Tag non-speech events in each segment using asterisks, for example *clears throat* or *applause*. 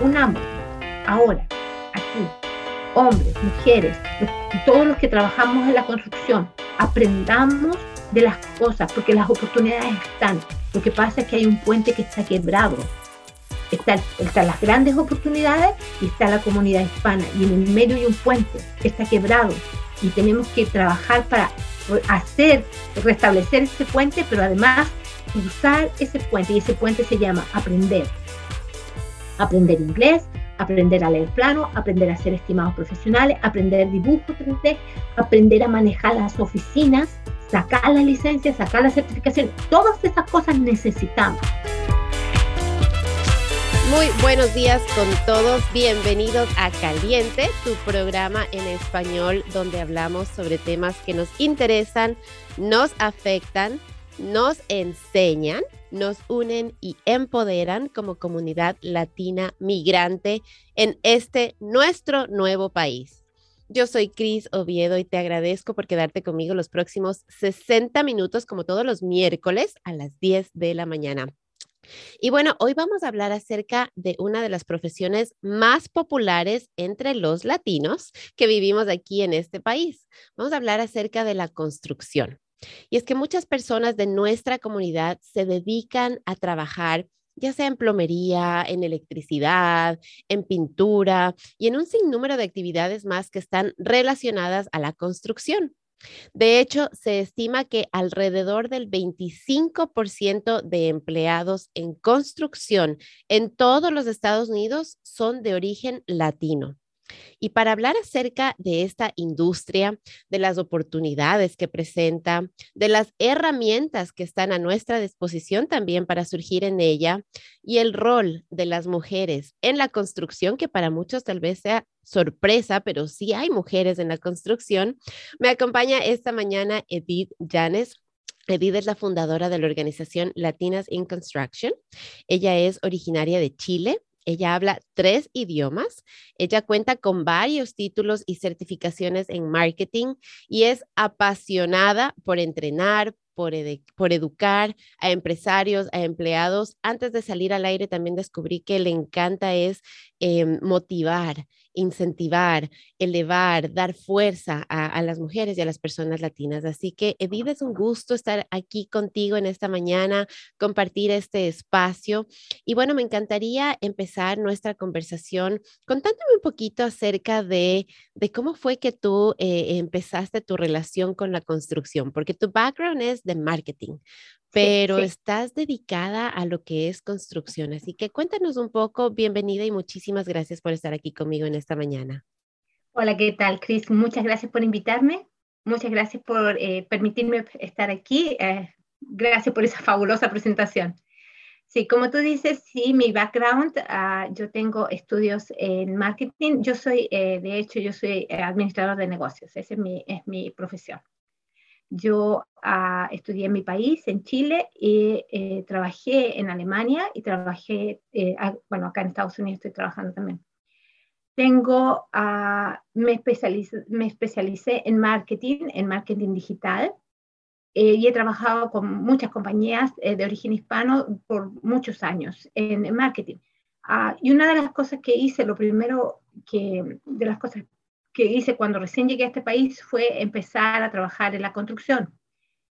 unamos ahora, aquí, hombres, mujeres, todos los que trabajamos en la construcción, aprendamos de las cosas, porque las oportunidades están. Lo que pasa es que hay un puente que está quebrado. Está, están las grandes oportunidades y está la comunidad hispana. Y en el medio hay un puente que está quebrado. Y tenemos que trabajar para hacer, restablecer ese puente, pero además cruzar ese puente. Y ese puente se llama aprender. Aprender inglés, aprender a leer plano, aprender a ser estimados profesionales, aprender dibujo 3D, aprender a manejar las oficinas, sacar la licencia, sacar la certificación. Todas esas cosas necesitamos. Muy buenos días con todos. Bienvenidos a Caliente, tu programa en español donde hablamos sobre temas que nos interesan, nos afectan, nos enseñan nos unen y empoderan como comunidad latina migrante en este nuestro nuevo país. Yo soy Cris Oviedo y te agradezco por quedarte conmigo los próximos 60 minutos como todos los miércoles a las 10 de la mañana. Y bueno, hoy vamos a hablar acerca de una de las profesiones más populares entre los latinos que vivimos aquí en este país. Vamos a hablar acerca de la construcción. Y es que muchas personas de nuestra comunidad se dedican a trabajar ya sea en plomería, en electricidad, en pintura y en un sinnúmero de actividades más que están relacionadas a la construcción. De hecho, se estima que alrededor del 25% de empleados en construcción en todos los Estados Unidos son de origen latino. Y para hablar acerca de esta industria, de las oportunidades que presenta, de las herramientas que están a nuestra disposición también para surgir en ella y el rol de las mujeres en la construcción, que para muchos tal vez sea sorpresa, pero sí hay mujeres en la construcción, me acompaña esta mañana Edith Llanes. Edith es la fundadora de la organización Latinas in Construction. Ella es originaria de Chile ella habla tres idiomas. Ella cuenta con varios títulos y certificaciones en marketing y es apasionada por entrenar, por, educar a empresarios, a empleados. Antes de salir al aire también descubrí que le encanta es em, motivar incentivar, elevar, dar fuerza a, las mujeres y a las personas latinas. Así que, Edith, es un gusto estar aquí contigo en esta mañana, compartir este espacio. Y bueno, me encantaría empezar nuestra conversación contándome un poquito acerca de, de cómo fue que tú eh, empezaste tu relación con la construcción, porque tu background es de marketing pero estás dedicada a lo que es construcción. Así que cuéntanos un poco, bienvenida y muchísimas gracias por estar aquí conmigo en esta mañana. Hola, ¿qué tal, Cris? Muchas gracias por invitarme. Muchas gracias por eh, permitirme estar aquí. Eh, gracias por esa fabulosa presentación. Sí, como tú dices, sí, mi background, ah, yo tengo estudios en marketing. Yo soy, eh, de hecho, yo soy administrador de negocios. Esa es mi, es mi profesión. Yo ah, estudié en mi país, en Chile, y eh, trabajé en Alemania y trabajé, eh, bueno, acá en Estados Unidos estoy trabajando también. Tengo, ah, me, especialicé, me especialicé en marketing, en marketing digital, eh, y he trabajado con muchas compañías de origen hispano por muchos años en, en marketing. Ah, y una de las cosas que hice, lo primero que, de las cosas que hice cuando recién llegué a este país fue empezar a trabajar en la construcción,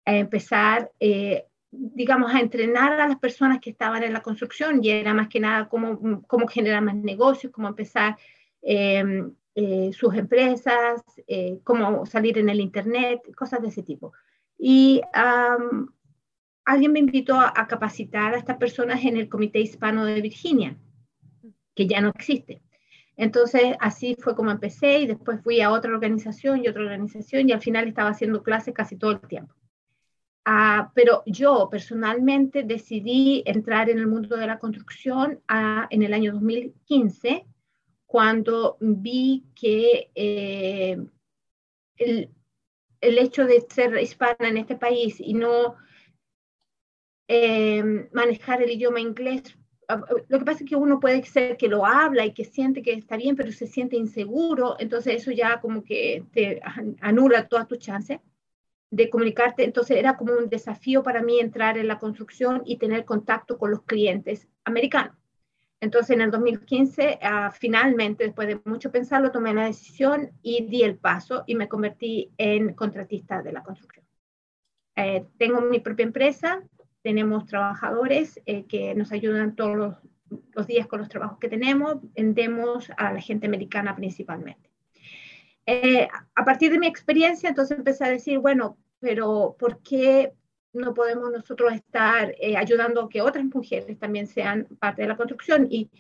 a empezar, eh, digamos, a entrenar a las personas que estaban en la construcción y era más que nada cómo, cómo generar más negocios, cómo empezar em, eh, sus empresas, eh, cómo salir en el Internet, cosas de ese tipo. Y alguien me invitó a capacitar a estas personas en el Comité Hispano de Virginia, que ya no existe. Entonces, así fue como empecé y después fui a otra organización y otra organización y al final estaba haciendo clases casi todo el tiempo. Ah, pero yo personalmente decidí entrar en el mundo de la construcción ah, en el año 2015, cuando vi que eh, el, el, hecho de ser hispana en este país y no eh, manejar el idioma inglés lo que pasa es que uno puede ser que lo habla y que siente que está bien, pero se siente inseguro, entonces eso ya como que te anula todas tus chances de comunicarte. Entonces era como un desafío para mí entrar en la construcción y tener contacto con los clientes americanos. Entonces, en el 2015, ah, finalmente, después de mucho pensarlo, tomé la decisión y di el paso y me convertí en contratista de la construcción. Eh, tengo mi propia empresa, tenemos trabajadores eh, que nos ayudan todos los, los, días con los trabajos que tenemos, vendemos a la gente americana principalmente. Eh, a partir de mi experiencia, entonces empecé a decir, bueno, pero ¿por qué no podemos nosotros estar eh, ayudando a que otras mujeres también sean parte de la construcción. Y,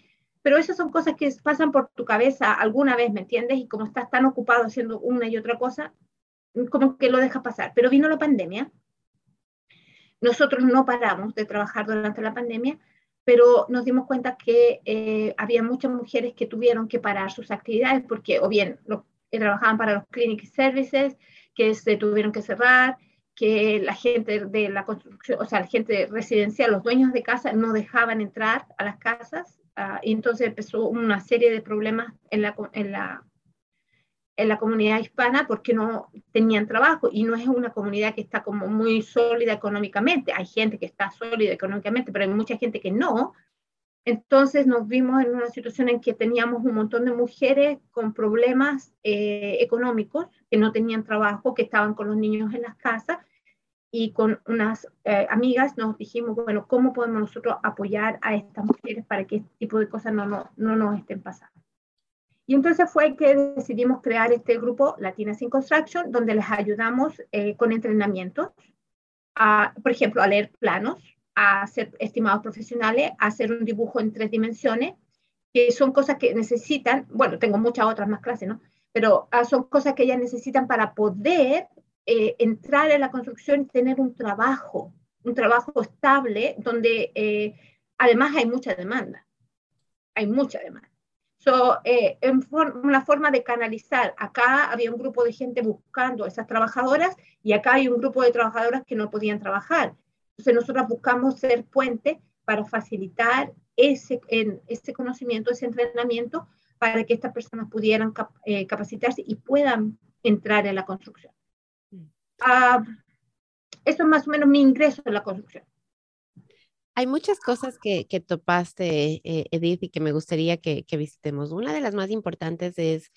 pero esas son cosas que pasan por tu cabeza alguna vez, ¿me entiendes? Y como estás tan ocupado haciendo una y otra cosa, como que lo dejas pasar. Pero vino la pandemia. Nosotros no paramos de trabajar durante la pandemia, pero nos dimos cuenta que eh, había muchas mujeres que tuvieron que parar sus actividades porque o bien lo, trabajaban para los clinic services, que se tuvieron que cerrar, que la gente de la construcción, o sea, la gente residencial, los dueños de casa no dejaban entrar a las casas, uh, y entonces empezó una serie de problemas en la, en, la, en la comunidad hispana porque no tenían trabajo y no es una comunidad que está como muy sólida económicamente. Hay gente que está sólida económicamente, pero hay mucha gente que no. Entonces nos vimos en una situación en que teníamos un montón de mujeres con problemas eh, económicos, que no tenían trabajo, que estaban con los niños en las casas y con unas eh, amigas nos dijimos, bueno, ¿cómo podemos nosotros apoyar a estas mujeres para que este tipo de cosas no, no, no nos estén pasando? Y entonces fue que decidimos crear este grupo Latinas in Construction, donde les ayudamos eh, con entrenamientos, a, por ejemplo, a leer planos, a ser estimados profesionales, a hacer un dibujo en tres dimensiones, que son cosas que necesitan, bueno, tengo muchas otras más clases, ¿no? Pero ah, son cosas que ellas necesitan para poder eh, entrar en la construcción y tener un trabajo, un trabajo estable, donde eh, además hay mucha demanda. Hay mucha demanda. So, eh, en una forma de canalizar, acá había un grupo de gente buscando esas trabajadoras y acá hay un grupo de trabajadoras que no podían trabajar. Entonces nosotros buscamos ser puente para facilitar ese, en, ese conocimiento, ese entrenamiento, para que estas personas pudieran eh, capacitarse y puedan entrar en la construcción. Mm. Ah, eso es más o menos mi ingreso en la construcción. Hay muchas cosas que, que topaste, eh, Edith, y que me gustaría que, que visitemos. Una de las más importantes es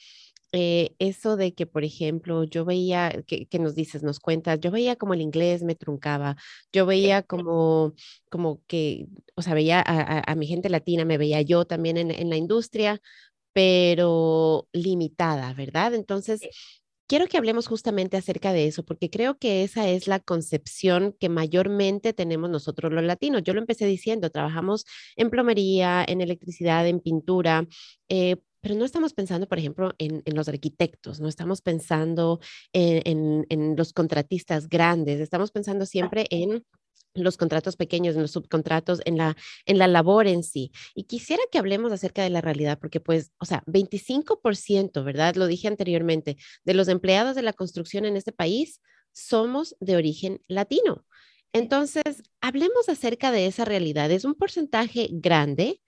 eh, eso de que, por ejemplo, yo veía, que, nos dices, nos cuentas, yo veía como el inglés me truncaba, yo veía como, como que, o sea, veía a, mi gente latina, me veía yo también en, en la industria, pero limitada, ¿verdad? Entonces, quiero que hablemos justamente acerca de eso, porque creo que esa es la concepción que mayormente tenemos nosotros los latinos. Yo lo empecé diciendo, trabajamos en plomería, en electricidad, en pintura, eh, pero no estamos pensando, por ejemplo, en, los arquitectos, no estamos pensando en, los contratistas grandes, estamos pensando siempre en los contratos pequeños, en los subcontratos, en la, en la labor en sí. Y quisiera que hablemos acerca de la realidad, porque pues, o sea, 25%, ¿verdad? Lo dije anteriormente, de los empleados de la construcción en este país somos de origen latino. Entonces, hablemos acerca de esa realidad. Es un porcentaje grande,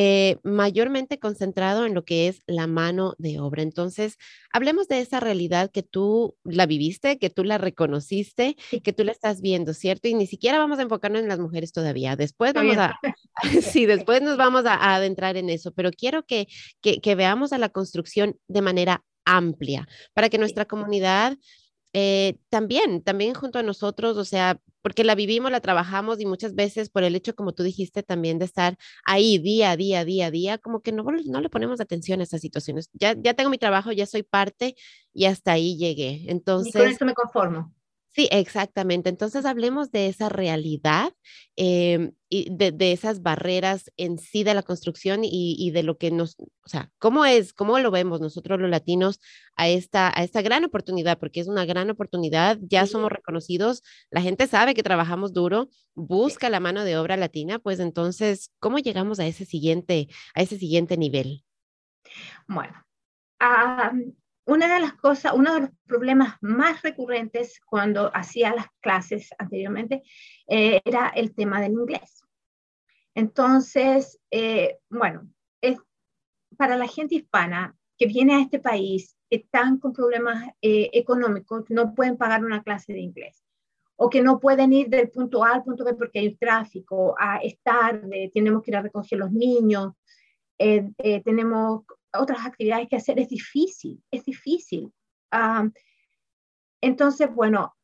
eh, mayormente concentrado en lo que es la mano de obra. Entonces, hablemos de esa realidad que tú la viviste, que tú la reconociste, que tú la estás viendo, ¿cierto? Y ni siquiera vamos a enfocarnos en las mujeres todavía. Después vamos a, *laughs* sí, después nos vamos a, adentrar en eso, pero quiero que, que, que veamos a la construcción de manera amplia para que nuestra comunidad eh, también, también junto a nosotros, o sea, porque la vivimos, la trabajamos y muchas veces por el hecho, como tú dijiste, también de estar ahí día a día, día a día, como que no, no le ponemos atención a esas situaciones. Ya, ya tengo mi trabajo, ya soy parte y hasta ahí llegué. Entonces... Y con eso me conformo. Sí, exactamente. Entonces hablemos de esa realidad em, y de, esas barreras en sí de la construcción y, de lo que nos, o sea, cómo es, cómo lo vemos nosotros los latinos a esta, a esta gran oportunidad, porque es una gran oportunidad, ya somos reconocidos, la gente sabe que trabajamos duro, busca la mano de obra latina, pues entonces, ¿cómo llegamos a ese siguiente, a ese siguiente nivel? Bueno, una de las cosas, uno de los problemas más recurrentes cuando hacía las clases anteriormente eh, era el tema del inglés. Entonces, eh, bueno, es, para la gente hispana que viene a este país, que están con problemas eh, económicos, no pueden pagar una clase de inglés o que no pueden ir del punto A al punto B porque hay tráfico, a, es tarde, tenemos que ir a recoger los niños, tenemos otras actividades que hacer, es difícil, es difícil. Ah, entonces, bueno,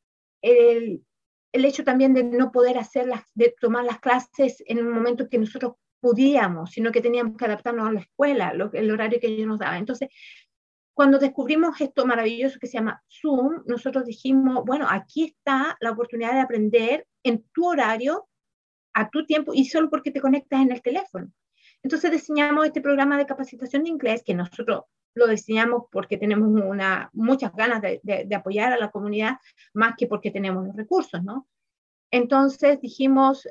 el, el, hecho también de no poder hacer las, de tomar las clases en un momento que nosotros podíamos, sino que teníamos que adaptarnos a la escuela, el horario que ellos nos daban. Entonces, cuando descubrimos esto maravilloso que se llama Zoom, nosotros dijimos, bueno, aquí está la oportunidad de aprender en tu horario, a tu tiempo, y solo porque te conectas en el teléfono. Entonces diseñamos este programa de capacitación de inglés que nosotros lo diseñamos porque tenemos una, muchas ganas de, de, apoyar a la comunidad, más que porque tenemos los recursos, ¿no? Entonces dijimos,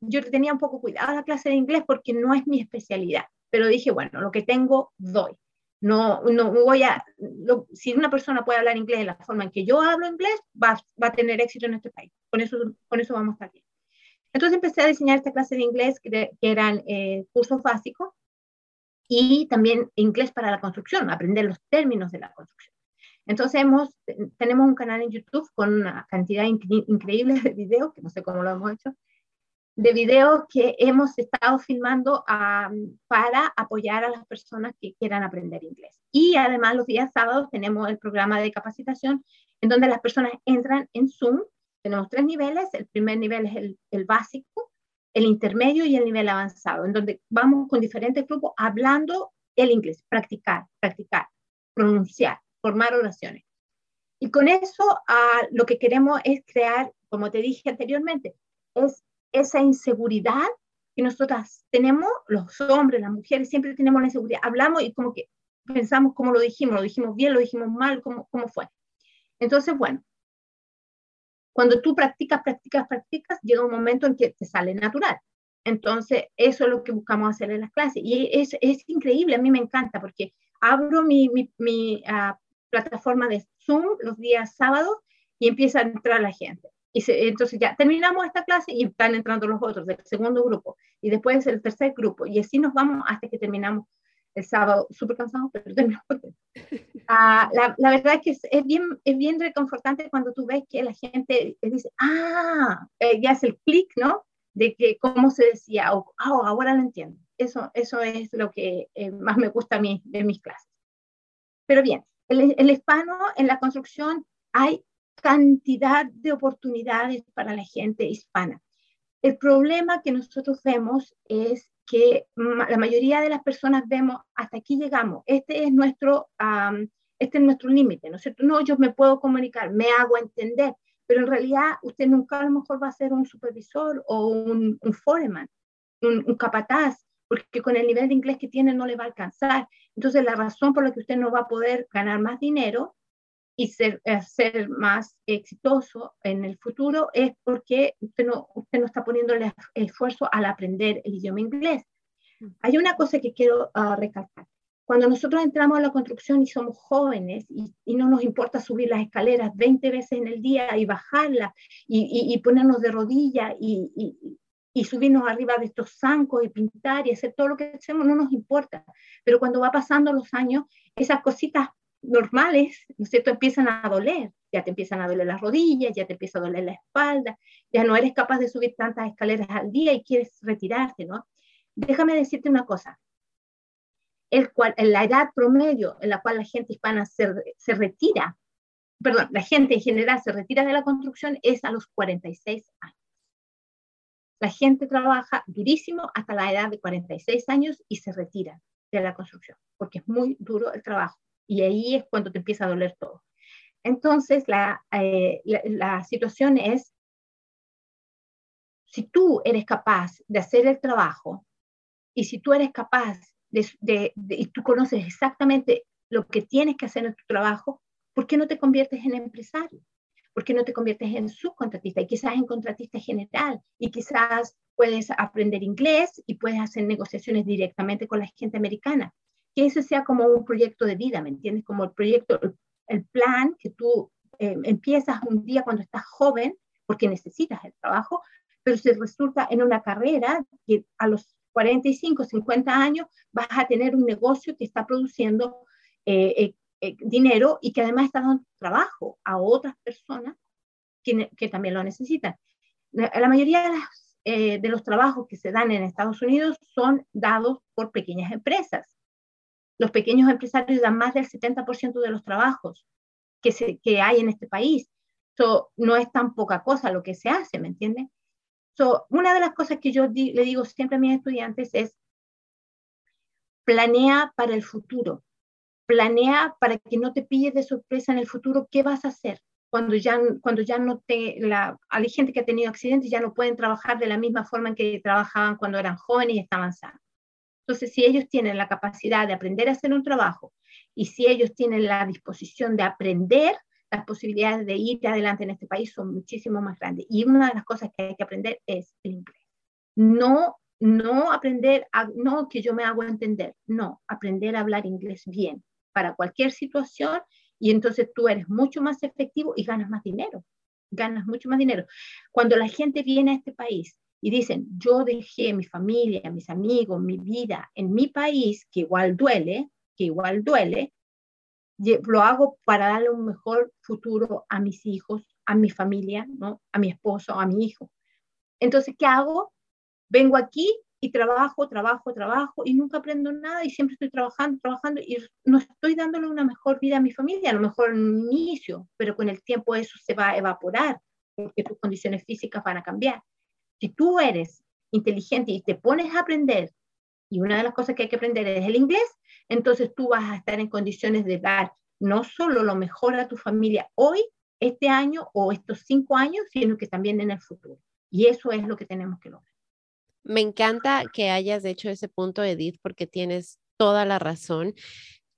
yo tenía un poco cuidado la clase de inglés porque no es mi especialidad, pero dije, bueno, lo que tengo, doy. No, no voy a, si una persona puede hablar inglés de la forma en que yo hablo inglés, va, va a tener éxito en este país. Con eso, con eso vamos a estar bien. Entonces empecé a diseñar esta clase de inglés que, eran eh, cursos básicos y también inglés para la construcción, aprender los términos de la construcción. Entonces hemos, tenemos un canal en YouTube con una cantidad increíble de videos, que no sé cómo lo hemos hecho, de videos que hemos estado filmando para apoyar a las personas que quieran aprender inglés. Y además los días sábados tenemos el programa de capacitación en donde las personas entran en Zoom tenemos tres niveles. El primer nivel es el, básico, el intermedio y el nivel avanzado, en donde vamos con diferentes grupos hablando el inglés, practicar, practicar, pronunciar, formar oraciones. Y con eso uh, lo que queremos es crear, como te dije anteriormente, es esa inseguridad que nosotras tenemos, los hombres, las mujeres, siempre tenemos la inseguridad. Hablamos y como que pensamos cómo lo dijimos, lo dijimos bien, lo dijimos mal, cómo, cómo fue. Entonces, bueno, cuando tú practicas, practicas, practicas, llega un momento en que te sale natural. Entonces, eso es lo que buscamos hacer en las clases. Y es, es increíble, a mí me encanta porque abro mi, mi, mi uh, plataforma de Zoom los días sábados y empieza a entrar la gente. Y se, entonces ya terminamos esta clase y están entrando los otros del segundo grupo y después el tercer grupo. Y así nos vamos hasta que terminamos el sábado súper cansado, pero *laughs* terminamos ah, la, la, verdad es que es, bien, es bien reconfortante cuando tú ves que la gente dice, ah, eh, ya hace el clic, ¿no? De que cómo se decía, o oh, ahora lo entiendo. Eso, eso es lo que eh, más me gusta a mí de mis clases. Pero bien, el, el hispano en la construcción hay cantidad de oportunidades para la gente hispana. El problema que nosotros vemos es que la mayoría de las personas vemos, hasta aquí llegamos, este es nuestro, este es nuestro límite, ¿no es cierto? Yo me puedo comunicar, me hago entender, pero en realidad usted nunca a lo mejor va a ser un supervisor o un, foreman, un capataz, porque con el nivel de inglés que tiene no le va a alcanzar. Entonces, la razón por la que usted no va a poder ganar más dinero y ser, eh, ser más exitoso en el futuro es porque usted no, usted no está poniendo el esfuerzo al aprender el idioma inglés. Mm. Hay una cosa que quiero uh, recalcar. Cuando nosotros entramos a la construcción y somos jóvenes y, y, no nos importa subir las escaleras 20 veces en el día y bajarlas y, y, ponernos de rodillas y, y, subirnos arriba de estos zancos y pintar y hacer todo lo que hacemos, no nos importa. Pero cuando va pasando los años, esas cositas normales, ¿no es cierto?, empiezan a doler. Ya te empiezan a doler las rodillas, ya te empieza a doler la espalda, ya no eres capaz de subir tantas escaleras al día y quieres retirarte, ¿no? Déjame decirte una cosa. El cual, la edad promedio en la cual la gente hispana se, se retira, perdón, la gente en general se retira de la construcción es a los 46 años. La gente trabaja durísimo hasta la edad de 46 años y se retira de la construcción, porque es muy duro el trabajo y ahí es cuando te empieza a doler todo. Entonces, la, eh, la, situación es, si tú eres capaz de hacer el trabajo y si tú eres capaz de, de, y tú conoces exactamente lo que tienes que hacer en tu trabajo, ¿por qué no te conviertes en empresario? ¿Por qué no te conviertes en subcontratista y quizás en contratista general? Y quizás puedes aprender inglés y puedes hacer negociaciones directamente con la gente americana que ese sea como un proyecto de vida, ¿me entiendes? Como el proyecto, el plan que tú eh, empiezas un día cuando estás joven, porque necesitas el trabajo, pero se resulta en una carrera que a los 45, 50 años vas a tener un negocio que está produciendo eh, eh, dinero y que además está dando trabajo a otras personas que, que también lo necesitan. La mayoría de las eh, de los trabajos que se dan en Estados Unidos son dados por pequeñas empresas. Los pequeños empresarios dan más del 70% de los trabajos que, se, que hay en este país. So, no es tan poca cosa lo que se hace, ¿me entiendes? So, una de las cosas que yo le digo siempre a mis estudiantes es, planea para el futuro, planea para que no te pilles de sorpresa en el futuro qué vas a hacer cuando ya, cuando ya no te, la, hay gente que ha tenido accidentes ya no pueden trabajar de la misma forma en que trabajaban cuando eran jóvenes y estaban sanos. Entonces, si ellos tienen la capacidad de aprender a hacer un trabajo y si ellos tienen la disposición de aprender, las posibilidades de ir adelante en este país son muchísimo más grandes. Y una de las cosas que hay que aprender es el inglés. No, no aprender, a, no que yo me hago entender, no, aprender a hablar inglés bien para cualquier situación y entonces tú eres mucho más efectivo y ganas más dinero, ganas mucho más dinero. Cuando la gente viene a este país y dicen, yo dejé mi familia, mis amigos, mi vida en mi país, que igual duele, que igual duele, lo hago para darle un mejor futuro a mis hijos, a mi familia, ¿no? a mi esposo, a mi hijo. Entonces, ¿qué hago? Vengo aquí y trabajo, trabajo, trabajo y nunca aprendo nada y siempre estoy trabajando, trabajando y no estoy dándole una mejor vida a mi familia, a lo mejor en un inicio, pero con el tiempo eso se va a evaporar porque tus condiciones físicas van a cambiar. Si tú eres inteligente y te pones a aprender, y una de las cosas que hay que aprender es el inglés, entonces tú vas a estar en condiciones de dar no solo lo mejor a tu familia hoy, este año o estos cinco años, sino que también en el futuro. Y eso es lo que tenemos que lograr. Me encanta que hayas hecho ese punto, Edith, porque tienes toda la razón.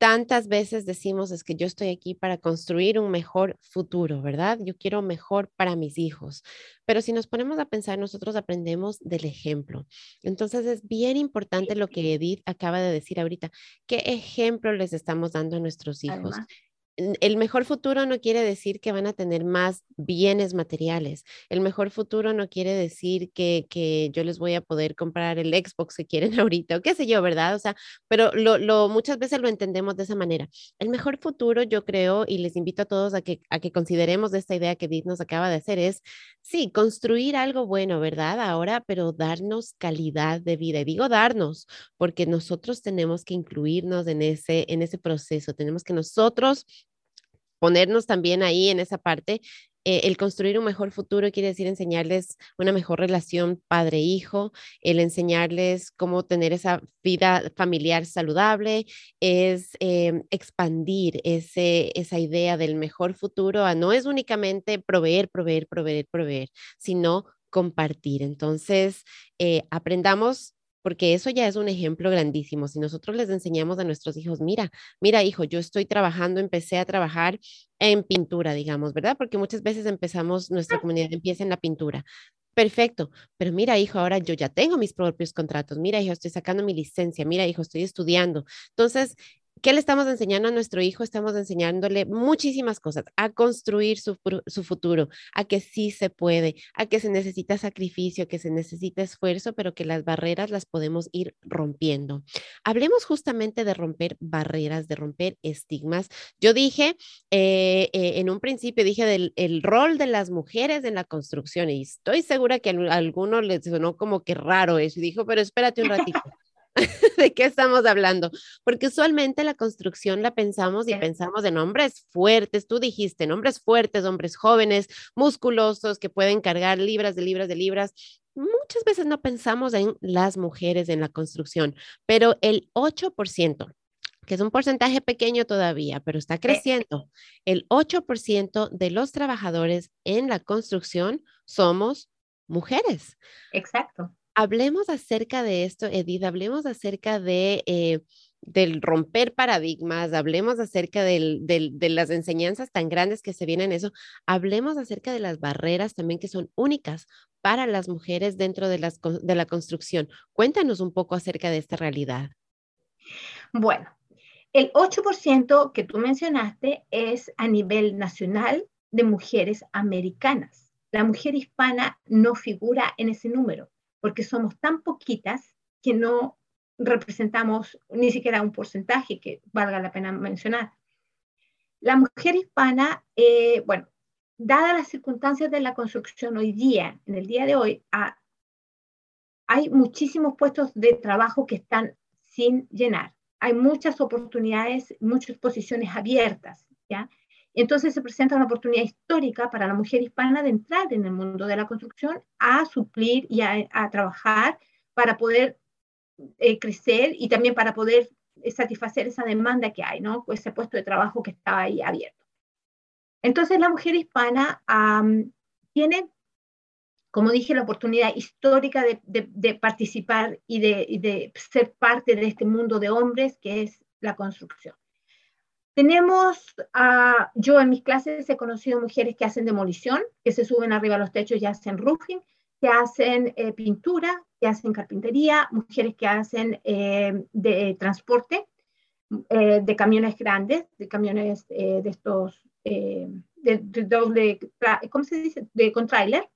Tantas veces decimos es que yo estoy aquí para construir un mejor futuro, ¿verdad? Yo quiero mejor para mis hijos. Pero si nos ponemos a pensar, nosotros aprendemos del ejemplo. Entonces es bien importante lo que Edith acaba de decir ahorita. ¿Qué ejemplo les estamos dando a nuestros hijos? El mejor futuro no quiere decir que van a tener más bienes materiales. El mejor futuro no quiere decir que, yo les voy a poder comprar el Xbox que quieren *laughs* ahorita o qué sé yo, ¿verdad? O sea, pero lo, muchas veces lo entendemos de esa manera. El mejor futuro, yo creo, y les invito a todos a que, a que consideremos esta idea que Edith nos acaba de hacer, es, sí, construir algo bueno, ¿verdad? Ahora, pero darnos calidad de vida. Y digo darnos, porque nosotros tenemos que incluirnos en ese, en ese proceso. Tenemos que nosotros ponernos también ahí en esa parte. Eh, el construir un mejor futuro quiere decir enseñarles una mejor relación padre-hijo, el enseñarles cómo tener esa vida familiar saludable, es em, expandir ese, esa idea del mejor futuro a no es únicamente proveer, proveer, proveer, proveer, sino compartir. Entonces, eh, aprendamos porque eso ya es un ejemplo grandísimo. Si nosotros les enseñamos a nuestros hijos, mira, mira hijo, yo estoy trabajando, empecé a trabajar en pintura, digamos, ¿verdad? Porque muchas veces empezamos, nuestra comunidad empieza en la pintura. Perfecto, pero mira, hijo, ahora yo ya tengo mis propios contratos. Mira, hijo, estoy sacando mi licencia. Mira, hijo, estoy estudiando. Entonces, ¿Qué le estamos enseñando a nuestro hijo? Estamos enseñándole muchísimas cosas, a construir su, futuro, a que sí se puede, a que se necesita sacrificio, que se necesita esfuerzo, pero que las barreras las podemos ir rompiendo. Hablemos justamente de romper barreras, de romper estigmas. Yo dije eh, eh, en un principio, dije del el rol de las mujeres en la construcción y estoy segura que a alguno le sonó como que raro eso y dijo, pero espérate un ratito. *laughs* ¿De qué estamos hablando? Porque usualmente la construcción la pensamos y pensamos en hombres fuertes, tú dijiste, en hombres fuertes, hombres jóvenes, musculosos, que pueden cargar libras de libras de libras. Muchas veces no pensamos en las mujeres en la construcción, pero el 8%, que es un porcentaje pequeño todavía, pero está creciendo, el 8% de los trabajadores en la construcción somos mujeres. Exacto hablemos acerca de esto, Edith, hablemos acerca de... Eh, del romper paradigmas, hablemos acerca de las enseñanzas tan grandes que se vienen eso, hablemos acerca de las barreras también que son únicas para las mujeres dentro de, las, de la construcción. Cuéntanos un poco acerca de esta realidad. Bueno, el 8% que tú mencionaste es a nivel nacional de mujeres americanas. La mujer hispana no figura en ese número porque somos tan poquitas que no representamos ni siquiera un porcentaje que valga la pena mencionar. La mujer hispana, eh, bueno, dadas las circunstancias de la construcción hoy día, en el día de hoy, hay muchísimos puestos de trabajo que están sin llenar. Hay muchas oportunidades, muchas posiciones abiertas, ¿ya? Entonces se presenta una oportunidad histórica para la mujer hispana de entrar en el mundo de la construcción a suplir y a, trabajar para poder eh, crecer y también para poder satisfacer esa demanda que hay, ¿no? Ese puesto de trabajo que estaba ahí abierto. Entonces la mujer hispana tiene, como dije, la oportunidad histórica de, participar y de ser parte de este mundo de hombres que es la construcción. Tenemos, yo en mis clases he conocido mujeres que hacen demolición, que se suben arriba a los techos y hacen roofing, que hacen eh, pintura, que hacen carpintería, mujeres que hacen eh, de transporte eh, de camiones grandes, de camiones de estos, de, doble, ¿cómo se dice? De con trailer.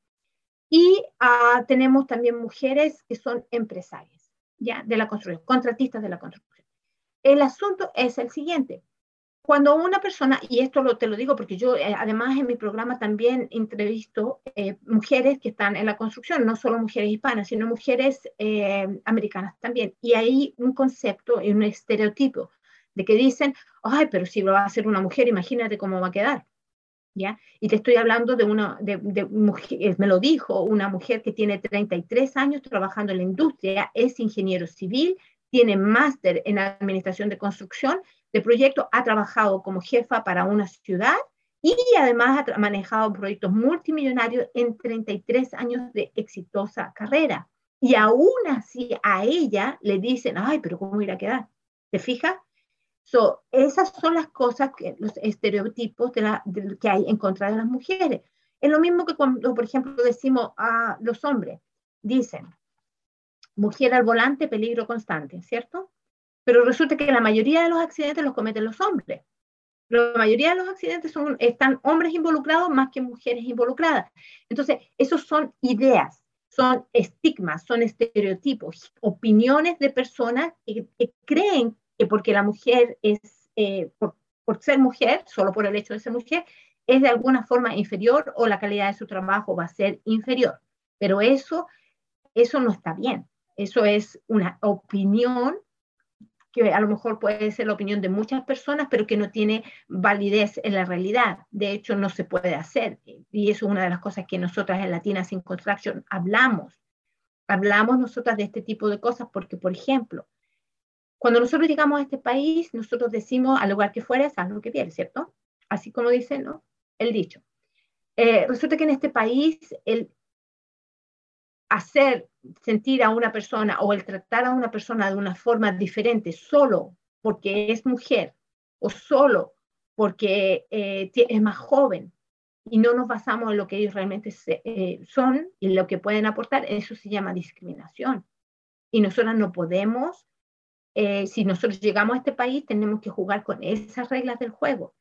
Y ah, tenemos también mujeres que son empresarias, ya, de la construcción, contratistas de la construcción. El asunto es el siguiente cuando una persona, y esto lo, te lo digo porque yo eh, además en mi programa también entrevisto eh, mujeres que están en la construcción, no solo mujeres hispanas, sino mujeres eh, americanas también. Y hay un concepto y un estereotipo de que dicen, ay, pero si lo va a hacer una mujer, imagínate cómo va a quedar. ¿Ya? Y te estoy hablando de una, de, de mujer, me lo dijo, una mujer que tiene 33 años trabajando en la industria, es ingeniero civil, tiene máster en administración de construcción de proyecto, ha trabajado como jefa para una ciudad y además ha manejado proyectos multimillonarios en 33 años de exitosa carrera. Y aún así a ella le dicen, ay, pero ¿cómo irá a quedar? ¿Te fijas? So, esas son las cosas, que, los estereotipos de la, que hay en contra de las mujeres. Es lo mismo que cuando, por ejemplo, decimos a los hombres, dicen, mujer al volante, peligro constante, ¿cierto? Pero resulta que la mayoría de los accidentes los cometen los hombres. La mayoría de los accidentes son, están hombres involucrados más que mujeres involucradas. Entonces, esos son ideas, son estigmas, son estereotipos, opiniones de personas que, creen que porque la mujer es, eh, por, por ser mujer, solo por el hecho de ser mujer, es de alguna forma inferior o la calidad de su trabajo va a ser inferior. Pero eso, eso no está bien. Eso es una opinión que a lo mejor puede ser la opinión de muchas personas, pero que no tiene validez en la realidad. De hecho, no se puede hacer. Y eso es una de las cosas que nosotras en Latinas in Construction hablamos. Hablamos nosotras de este tipo de cosas porque, por ejemplo, cuando nosotros llegamos a este país, nosotros decimos al lugar que fueres, haz lo que quieres, ¿cierto? Así como dice ¿no? el dicho. Eh, resulta que en este país el hacer sentir a una persona o el tratar a una persona de una forma diferente solo porque es mujer o solo porque eh, es más joven y no nos basamos en lo que ellos realmente eh, son y lo que pueden aportar, eso se llama discriminación. Y nosotros no podemos, eh, si nosotros llegamos a este país, tenemos que jugar con esas reglas del juego.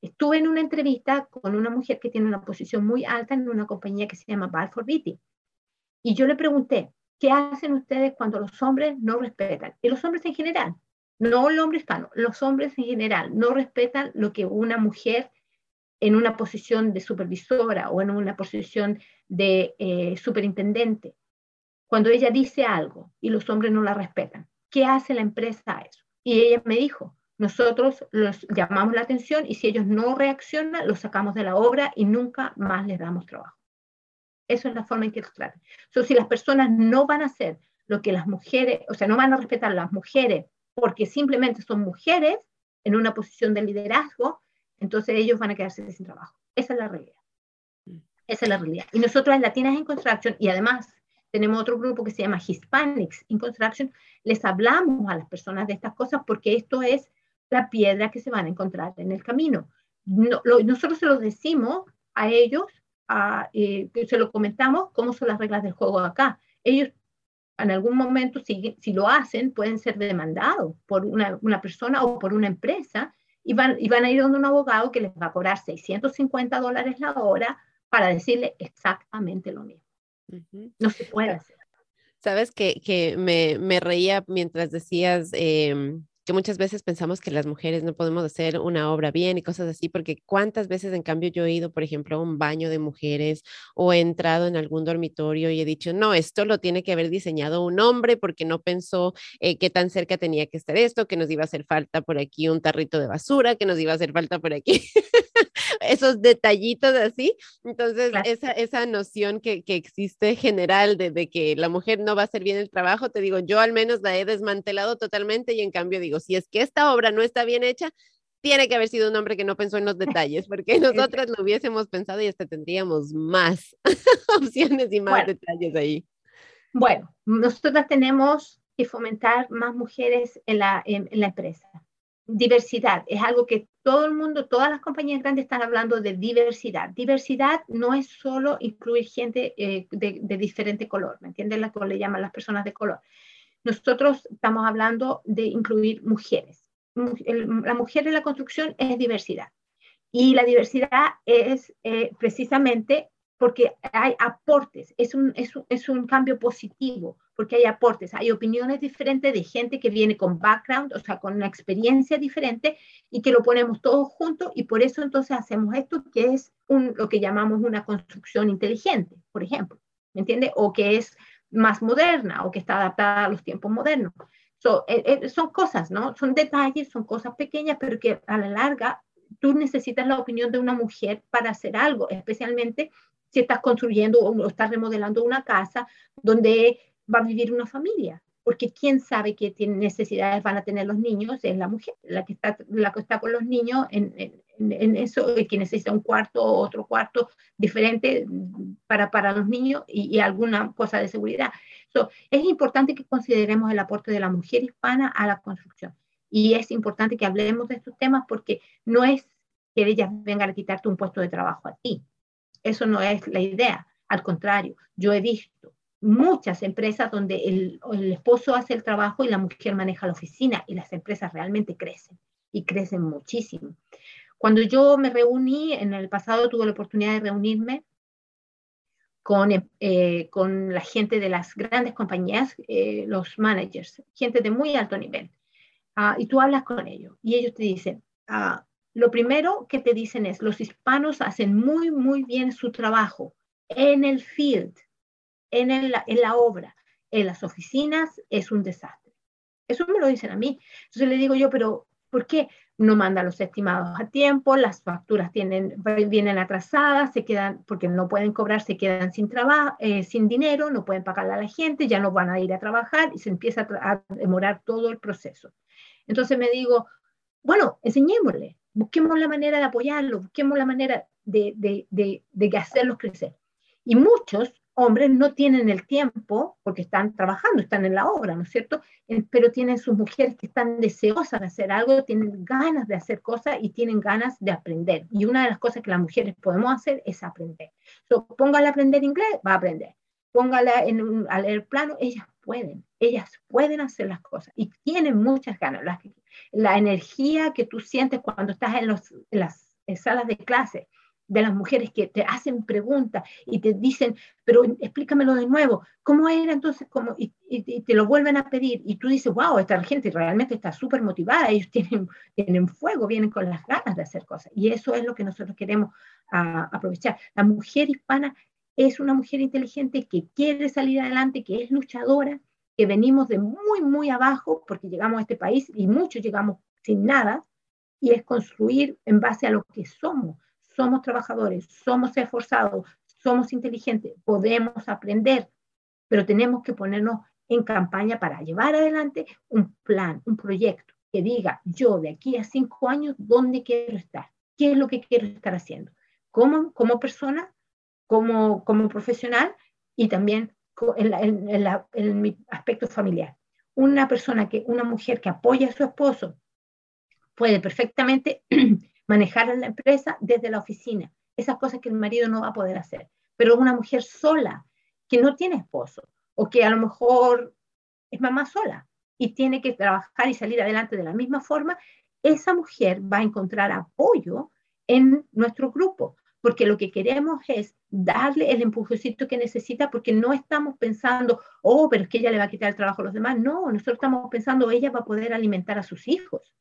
Estuve en una entrevista con una mujer que tiene una posición muy alta en una compañía que se llama Balfour Beatty y yo le pregunté, ¿qué hacen ustedes cuando los hombres no respetan? Y los hombres en general, no el hombre hispano, los hombres en general no respetan lo que una mujer en una posición de supervisora o en una posición de eh, superintendente, cuando ella dice algo y los hombres no la respetan, ¿qué hace la empresa a eso? Y ella me dijo, nosotros los llamamos la atención y si ellos no reaccionan, los sacamos de la obra y nunca más les damos trabajo. Eso es la forma en que los tratan. So, si las personas no van a hacer lo que las mujeres, o sea, no van a respetar a las mujeres porque simplemente son mujeres en una posición de liderazgo, entonces ellos van a quedarse sin trabajo. Esa es la realidad. Esa es la realidad. Y nosotros en Latinas in Construction, y además tenemos otro grupo que se llama Hispanics in Construction, les hablamos a las personas de estas cosas porque esto es la piedra que se van a encontrar en el camino. nosotros se los decimos a ellos eh, se lo comentamos, cómo son las reglas del juego acá. Ellos en algún momento, si, si lo hacen, pueden ser demandados por una, una, persona o por una empresa y van, y van a ir donde un abogado que les va a cobrar 650 dólares la hora para decirle exactamente lo mismo. No se puede hacer. Sabes que, que me, me, reía mientras decías em, que muchas veces pensamos que las mujeres no podemos hacer una obra bien y cosas así, porque cuántas veces en cambio yo he ido, por ejemplo, a un baño de mujeres o he entrado en algún dormitorio y he dicho, no, esto lo tiene que haber diseñado un hombre porque no pensó eh, qué tan cerca tenía que estar esto, que nos iba a hacer falta por aquí un tarrito de basura, que nos iba a hacer falta por aquí *laughs* esos detallitos así. Entonces, esa, esa noción que, que existe general de, de que la mujer no va a hacer bien el trabajo, te digo, yo al menos la he desmantelado totalmente y en cambio digo, si es que esta obra no está bien hecha, tiene que haber sido un hombre que no pensó en los detalles, porque *laughs* nosotras lo hubiésemos pensado y hasta tendríamos más *laughs* opciones y más detalles ahí. Bueno, nosotras tenemos que fomentar más mujeres en la, en, la empresa. Diversidad es algo que todo el mundo, todas las compañías grandes están hablando de diversidad. Diversidad no es solo incluir gente eh, de, de, diferente color, ¿me entienden? La que le llaman las personas de color. Nosotros estamos hablando de incluir mujeres. La mujer en la construcción es diversidad. Y la diversidad es eh, precisamente porque hay aportes, es un, es, un, es un, cambio positivo, porque hay aportes, hay opiniones diferentes de gente que viene con background, o sea, con una experiencia diferente y que lo ponemos todos juntos y por eso entonces hacemos esto que es un, lo que llamamos una construcción inteligente, por ejemplo, ¿me entiende? O que es más moderna o que está adaptada a los tiempos modernos. Eh, eh, son cosas, ¿no? Son detalles, son cosas pequeñas, pero que a la larga tú necesitas la opinión de una mujer para hacer algo, especialmente si estás construyendo o estás remodelando una casa donde va a vivir una familia porque quién sabe qué necesidades van a tener los niños es la mujer, la que está, la que está con los niños en, en, en eso, y que necesita un cuarto o otro cuarto diferente para, para los niños y, alguna cosa de seguridad. es importante que consideremos el aporte de la mujer hispana a la construcción. Y es importante que hablemos de estos temas porque no es que ellas vengan a quitarte un puesto de trabajo a ti. Eso no es la idea. Al contrario, yo he visto muchas empresas donde el, el, esposo hace el trabajo y la mujer maneja la oficina y las empresas realmente crecen y crecen muchísimo. Cuando yo me reuní, en el pasado tuve la oportunidad de reunirme con, eh, con la gente de las grandes compañías, eh, los managers, gente de muy alto nivel. Uh, y tú hablas con ellos y ellos te dicen, uh, lo primero que te dicen es, los hispanos hacen muy, muy bien su trabajo en el field, en, el, en la obra, en las oficinas es un desastre. Eso me lo dicen a mí. Entonces le digo yo, pero ¿por qué no manda los estimados a tiempo? Las facturas tienen, vienen atrasadas, se quedan, porque no pueden cobrar, se quedan sin trabajo, eh, sin dinero, no pueden pagarle a la gente, ya no van a ir a trabajar y se empieza a, demorar todo el proceso. Entonces me digo, bueno, enseñémosle, busquemos la manera de apoyarlo, busquemos la manera de, de, de, de hacerlos crecer. Y muchos hombres no tienen el tiempo porque están trabajando, están en la obra, ¿no es cierto? Pero tienen sus mujeres que están deseosas de hacer algo, tienen ganas de hacer cosas y tienen ganas de aprender. Y una de las cosas que las mujeres podemos hacer es aprender. So, a aprender inglés, va a aprender. Póngala en un, a leer plano, ellas pueden, ellas pueden hacer las cosas y tienen muchas ganas. La, energía que tú sientes cuando estás en las salas de clase, de las mujeres que te hacen preguntas y te dicen, pero explícamelo de nuevo, ¿cómo era entonces? ¿Cómo? Y, te lo vuelven a pedir y tú dices, wow, esta gente realmente está súper motivada, ellos *laughs* tienen, tienen fuego, vienen con las ganas de hacer cosas. Y eso es lo que nosotros queremos uh, aprovechar. La mujer hispana es una mujer inteligente que quiere salir adelante, que es luchadora, que venimos de muy, muy abajo, porque llegamos a este país y muchos llegamos sin nada, y es construir en base a lo que somos somos trabajadores, somos esforzados, somos inteligentes, podemos aprender, pero tenemos que ponernos en campaña para llevar adelante un plan, un proyecto que diga yo de aquí a cinco años, ¿dónde quiero estar? ¿Qué es lo que quiero estar haciendo? Como, como persona, como, como profesional y también en, en mi aspecto familiar. Una persona que, una mujer que apoya a su esposo puede perfectamente *clears throat* manejar la empresa desde la oficina, esas cosas que el marido no va a poder hacer. Pero una mujer sola, que no tiene esposo, o que a lo mejor es mamá sola y tiene que trabajar y salir adelante de la misma forma, esa mujer va a encontrar apoyo en nuestro grupo, porque lo que queremos es darle el empujecito que necesita, porque no estamos pensando, oh, pero es que ella le va a quitar el trabajo a los demás. No, nosotros estamos pensando, ella va a poder alimentar a sus hijos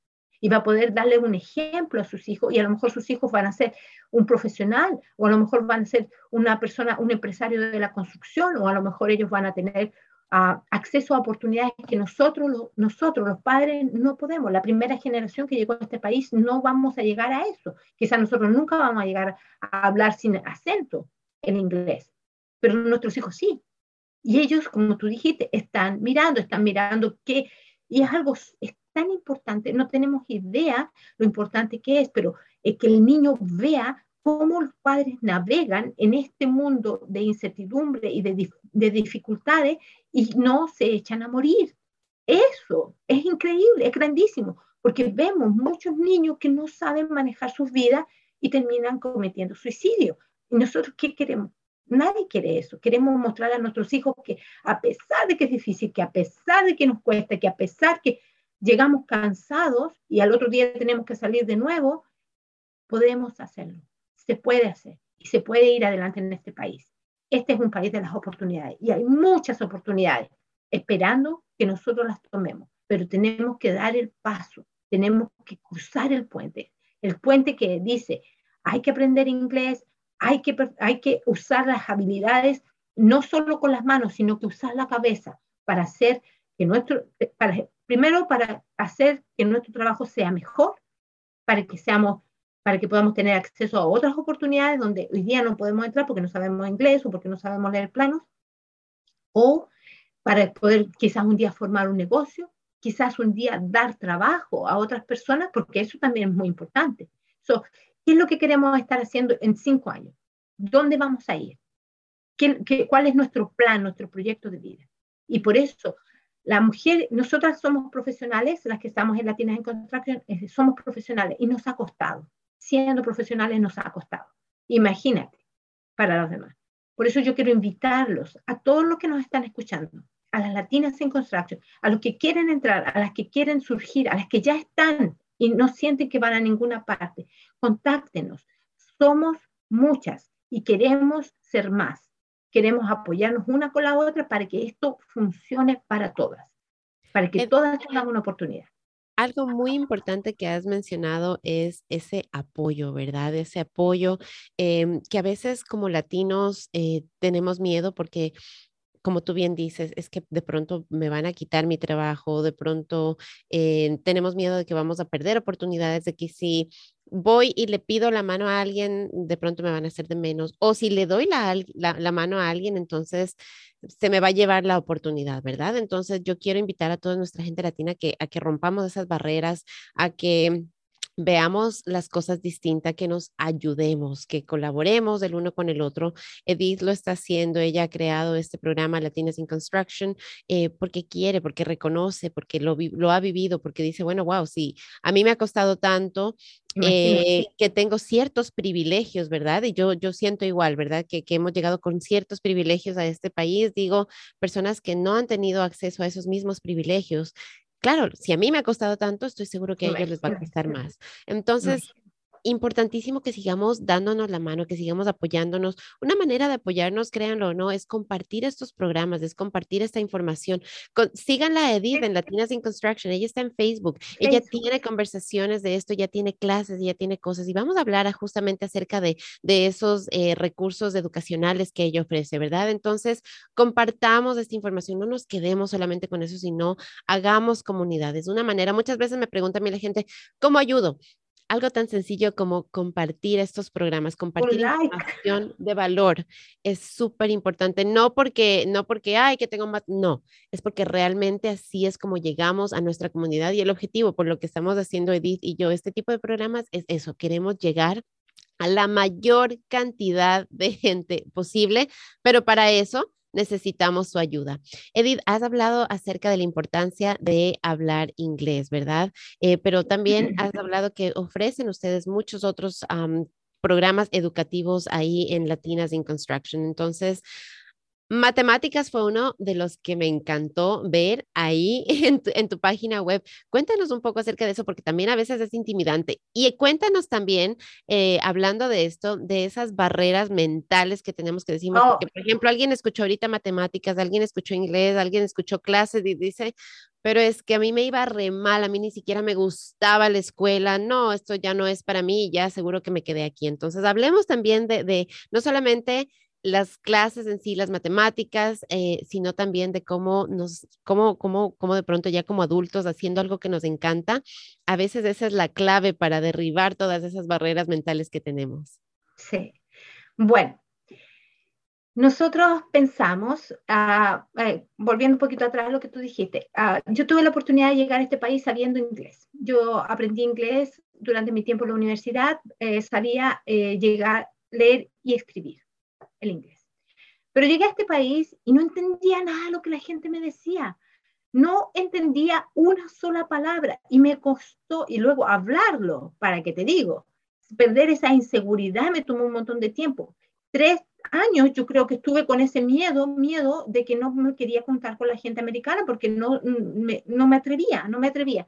y va a poder darle un ejemplo a sus hijos y a lo mejor sus hijos van a ser un profesional o a lo mejor van a ser una persona, un empresario de la construcción o a lo mejor ellos van a tener uh, acceso a oportunidades que nosotros, nosotros los padres no podemos. La primera generación que llegó a este país no vamos a llegar a eso. Quizás nosotros nunca vamos a llegar a hablar sin acento en inglés, pero nuestros hijos sí. Y ellos, como tú dijiste, están mirando, están mirando qué, y es algo, tan importante, no tenemos idea lo importante que es, pero es que el niño vea cómo los padres navegan en este mundo de incertidumbre y de, de dificultades y no se echan a morir. Eso es increíble, es grandísimo, porque vemos muchos niños que no saben manejar sus vidas y terminan cometiendo suicidio. ¿Y nosotros qué queremos? Nadie quiere eso. Queremos mostrar a nuestros hijos que a pesar de que es difícil, que a pesar de que nos cuesta, que a pesar que llegamos cansados y al otro día tenemos que salir de nuevo, podemos hacerlo. Se puede hacer y se puede ir adelante en este país. Este es un país de las oportunidades y hay muchas oportunidades esperando que nosotros las tomemos, pero tenemos que dar el paso, tenemos que cruzar el puente, el puente que dice, hay que aprender inglés, hay que, hay que usar las habilidades, no solo con las manos, sino que usar la cabeza para hacer que nuestro, para Primero, para hacer que nuestro trabajo sea mejor, para que seamos para que podamos tener acceso a otras oportunidades donde hoy día no podemos entrar porque no sabemos inglés o porque no sabemos leer planos, o para poder quizás un día formar un negocio, quizás un día dar trabajo a otras personas, porque eso también es muy importante. So, ¿Qué es lo que queremos estar haciendo en cinco años? ¿Dónde vamos a ir? ¿Qué, qué, cuál es nuestro plan, nuestro proyecto de vida? Y por eso la mujer, nosotras somos profesionales, las que estamos en Latinas en Construction, eh, somos profesionales y nos ha costado. Siendo profesionales nos ha costado. Imagínate, para los demás. Por eso yo quiero invitarlos a todos los que nos están escuchando, a las latinas en construction, a los que quieren entrar, a las que quieren surgir, a las que ya están y no sienten que van a ninguna parte. Contáctenos. Somos muchas y queremos ser más queremos apoyarnos una con la otra para que esto funcione para todas, para que todas tengan una oportunidad. Algo muy importante que has mencionado es ese apoyo, ¿verdad? Ese apoyo em, que a veces como latinos eh, tenemos miedo porque como tú bien dices, es que de pronto me van a quitar mi trabajo, de pronto eh, tenemos miedo de que vamos a perder oportunidades, de que si voy y le pido la mano a alguien, de pronto me van a hacer de menos, o si le doy la, la, mano a alguien, entonces se me va a llevar la oportunidad, ¿verdad? Entonces yo quiero invitar a toda nuestra gente latina que, a que rompamos esas barreras, a que veamos las cosas distintas, que nos ayudemos, que colaboremos el uno con el otro. Edith lo está haciendo, ella ha creado este programa Latinas in Construction eh, porque quiere, porque reconoce, porque lo, lo, ha vivido, porque dice, bueno, wow, sí, a mí me ha costado tanto eh, que tengo ciertos privilegios, ¿verdad? Y yo, yo siento igual, ¿verdad? Que, que hemos llegado con ciertos privilegios a este país, digo, personas que no han tenido acceso a esos mismos privilegios claro, si a mí me ha costado tanto, estoy seguro que a ellos les va a costar más. Entonces, importantísimo que sigamos dándonos la mano, que sigamos apoyándonos. Una manera de apoyarnos, créanlo o no, es compartir estos programas, es compartir esta información. Con, síganla a Edith en Latinas in Construction, ella está en Facebook, ella tiene conversaciones de esto, ya tiene clases, ya tiene cosas y vamos a hablar justamente acerca de, de esos eh, recursos educacionales que ella ofrece, ¿verdad? Entonces, compartamos esta información, no nos quedemos solamente con eso, sino hagamos comunidades. De una manera, muchas veces me pregunta a mí la gente, ¿cómo ayudo? Algo tan sencillo como compartir estos programas, compartir información de valor es súper importante. No porque, no porque, ay, que tengo más, no, es porque realmente así es como llegamos a nuestra comunidad y el objetivo por lo que estamos haciendo Edith y yo, este tipo de programas es eso, queremos llegar a la mayor cantidad de gente posible, pero para eso necesitamos su ayuda. Edith, has hablado acerca de la importancia de hablar inglés, ¿verdad? Eh, pero también *clears throat* has hablado que ofrecen ustedes muchos otros programas educativos ahí en Latinas in Construction. Entonces, Matemáticas fue uno de los que me encantó ver ahí *laughs* en tu, página web. Cuéntanos un poco acerca de eso, porque también a veces es intimidante. Y cuéntanos también, eh, hablando de esto, de esas barreras mentales que tenemos que decimos, porque, por ejemplo, alguien escuchó ahorita matemáticas, alguien escuchó inglés, alguien escuchó clases y dice, pero es que a mí me iba re mal, a mí ni siquiera me gustaba la escuela, no, esto ya no es para mí, ya seguro que me quedé aquí. Entonces, hablemos también de, de no solamente las clases en sí, las matemáticas, eh, sino también de cómo nos, cómo, cómo, cómo de pronto ya como adultos haciendo algo que nos encanta, a veces esa es la clave para derribar todas esas barreras mentales que tenemos. Sí. Bueno, nosotros pensamos, eh, volviendo un poquito atrás lo que tú dijiste, ah, yo tuve la oportunidad de llegar a este país sabiendo inglés. Yo aprendí inglés durante mi tiempo en la universidad, eh, sabía llegar, leer y escribir el inglés. Pero llegué a este país y no entendía nada de lo que la gente me decía. No entendía una sola palabra y me costó, y luego hablarlo, para que te digo, perder esa inseguridad me tomó un montón de tiempo. Tres años yo creo que estuve con ese miedo, miedo de que no me quería contar con la gente americana porque no me, no me atrevía, no me atrevía.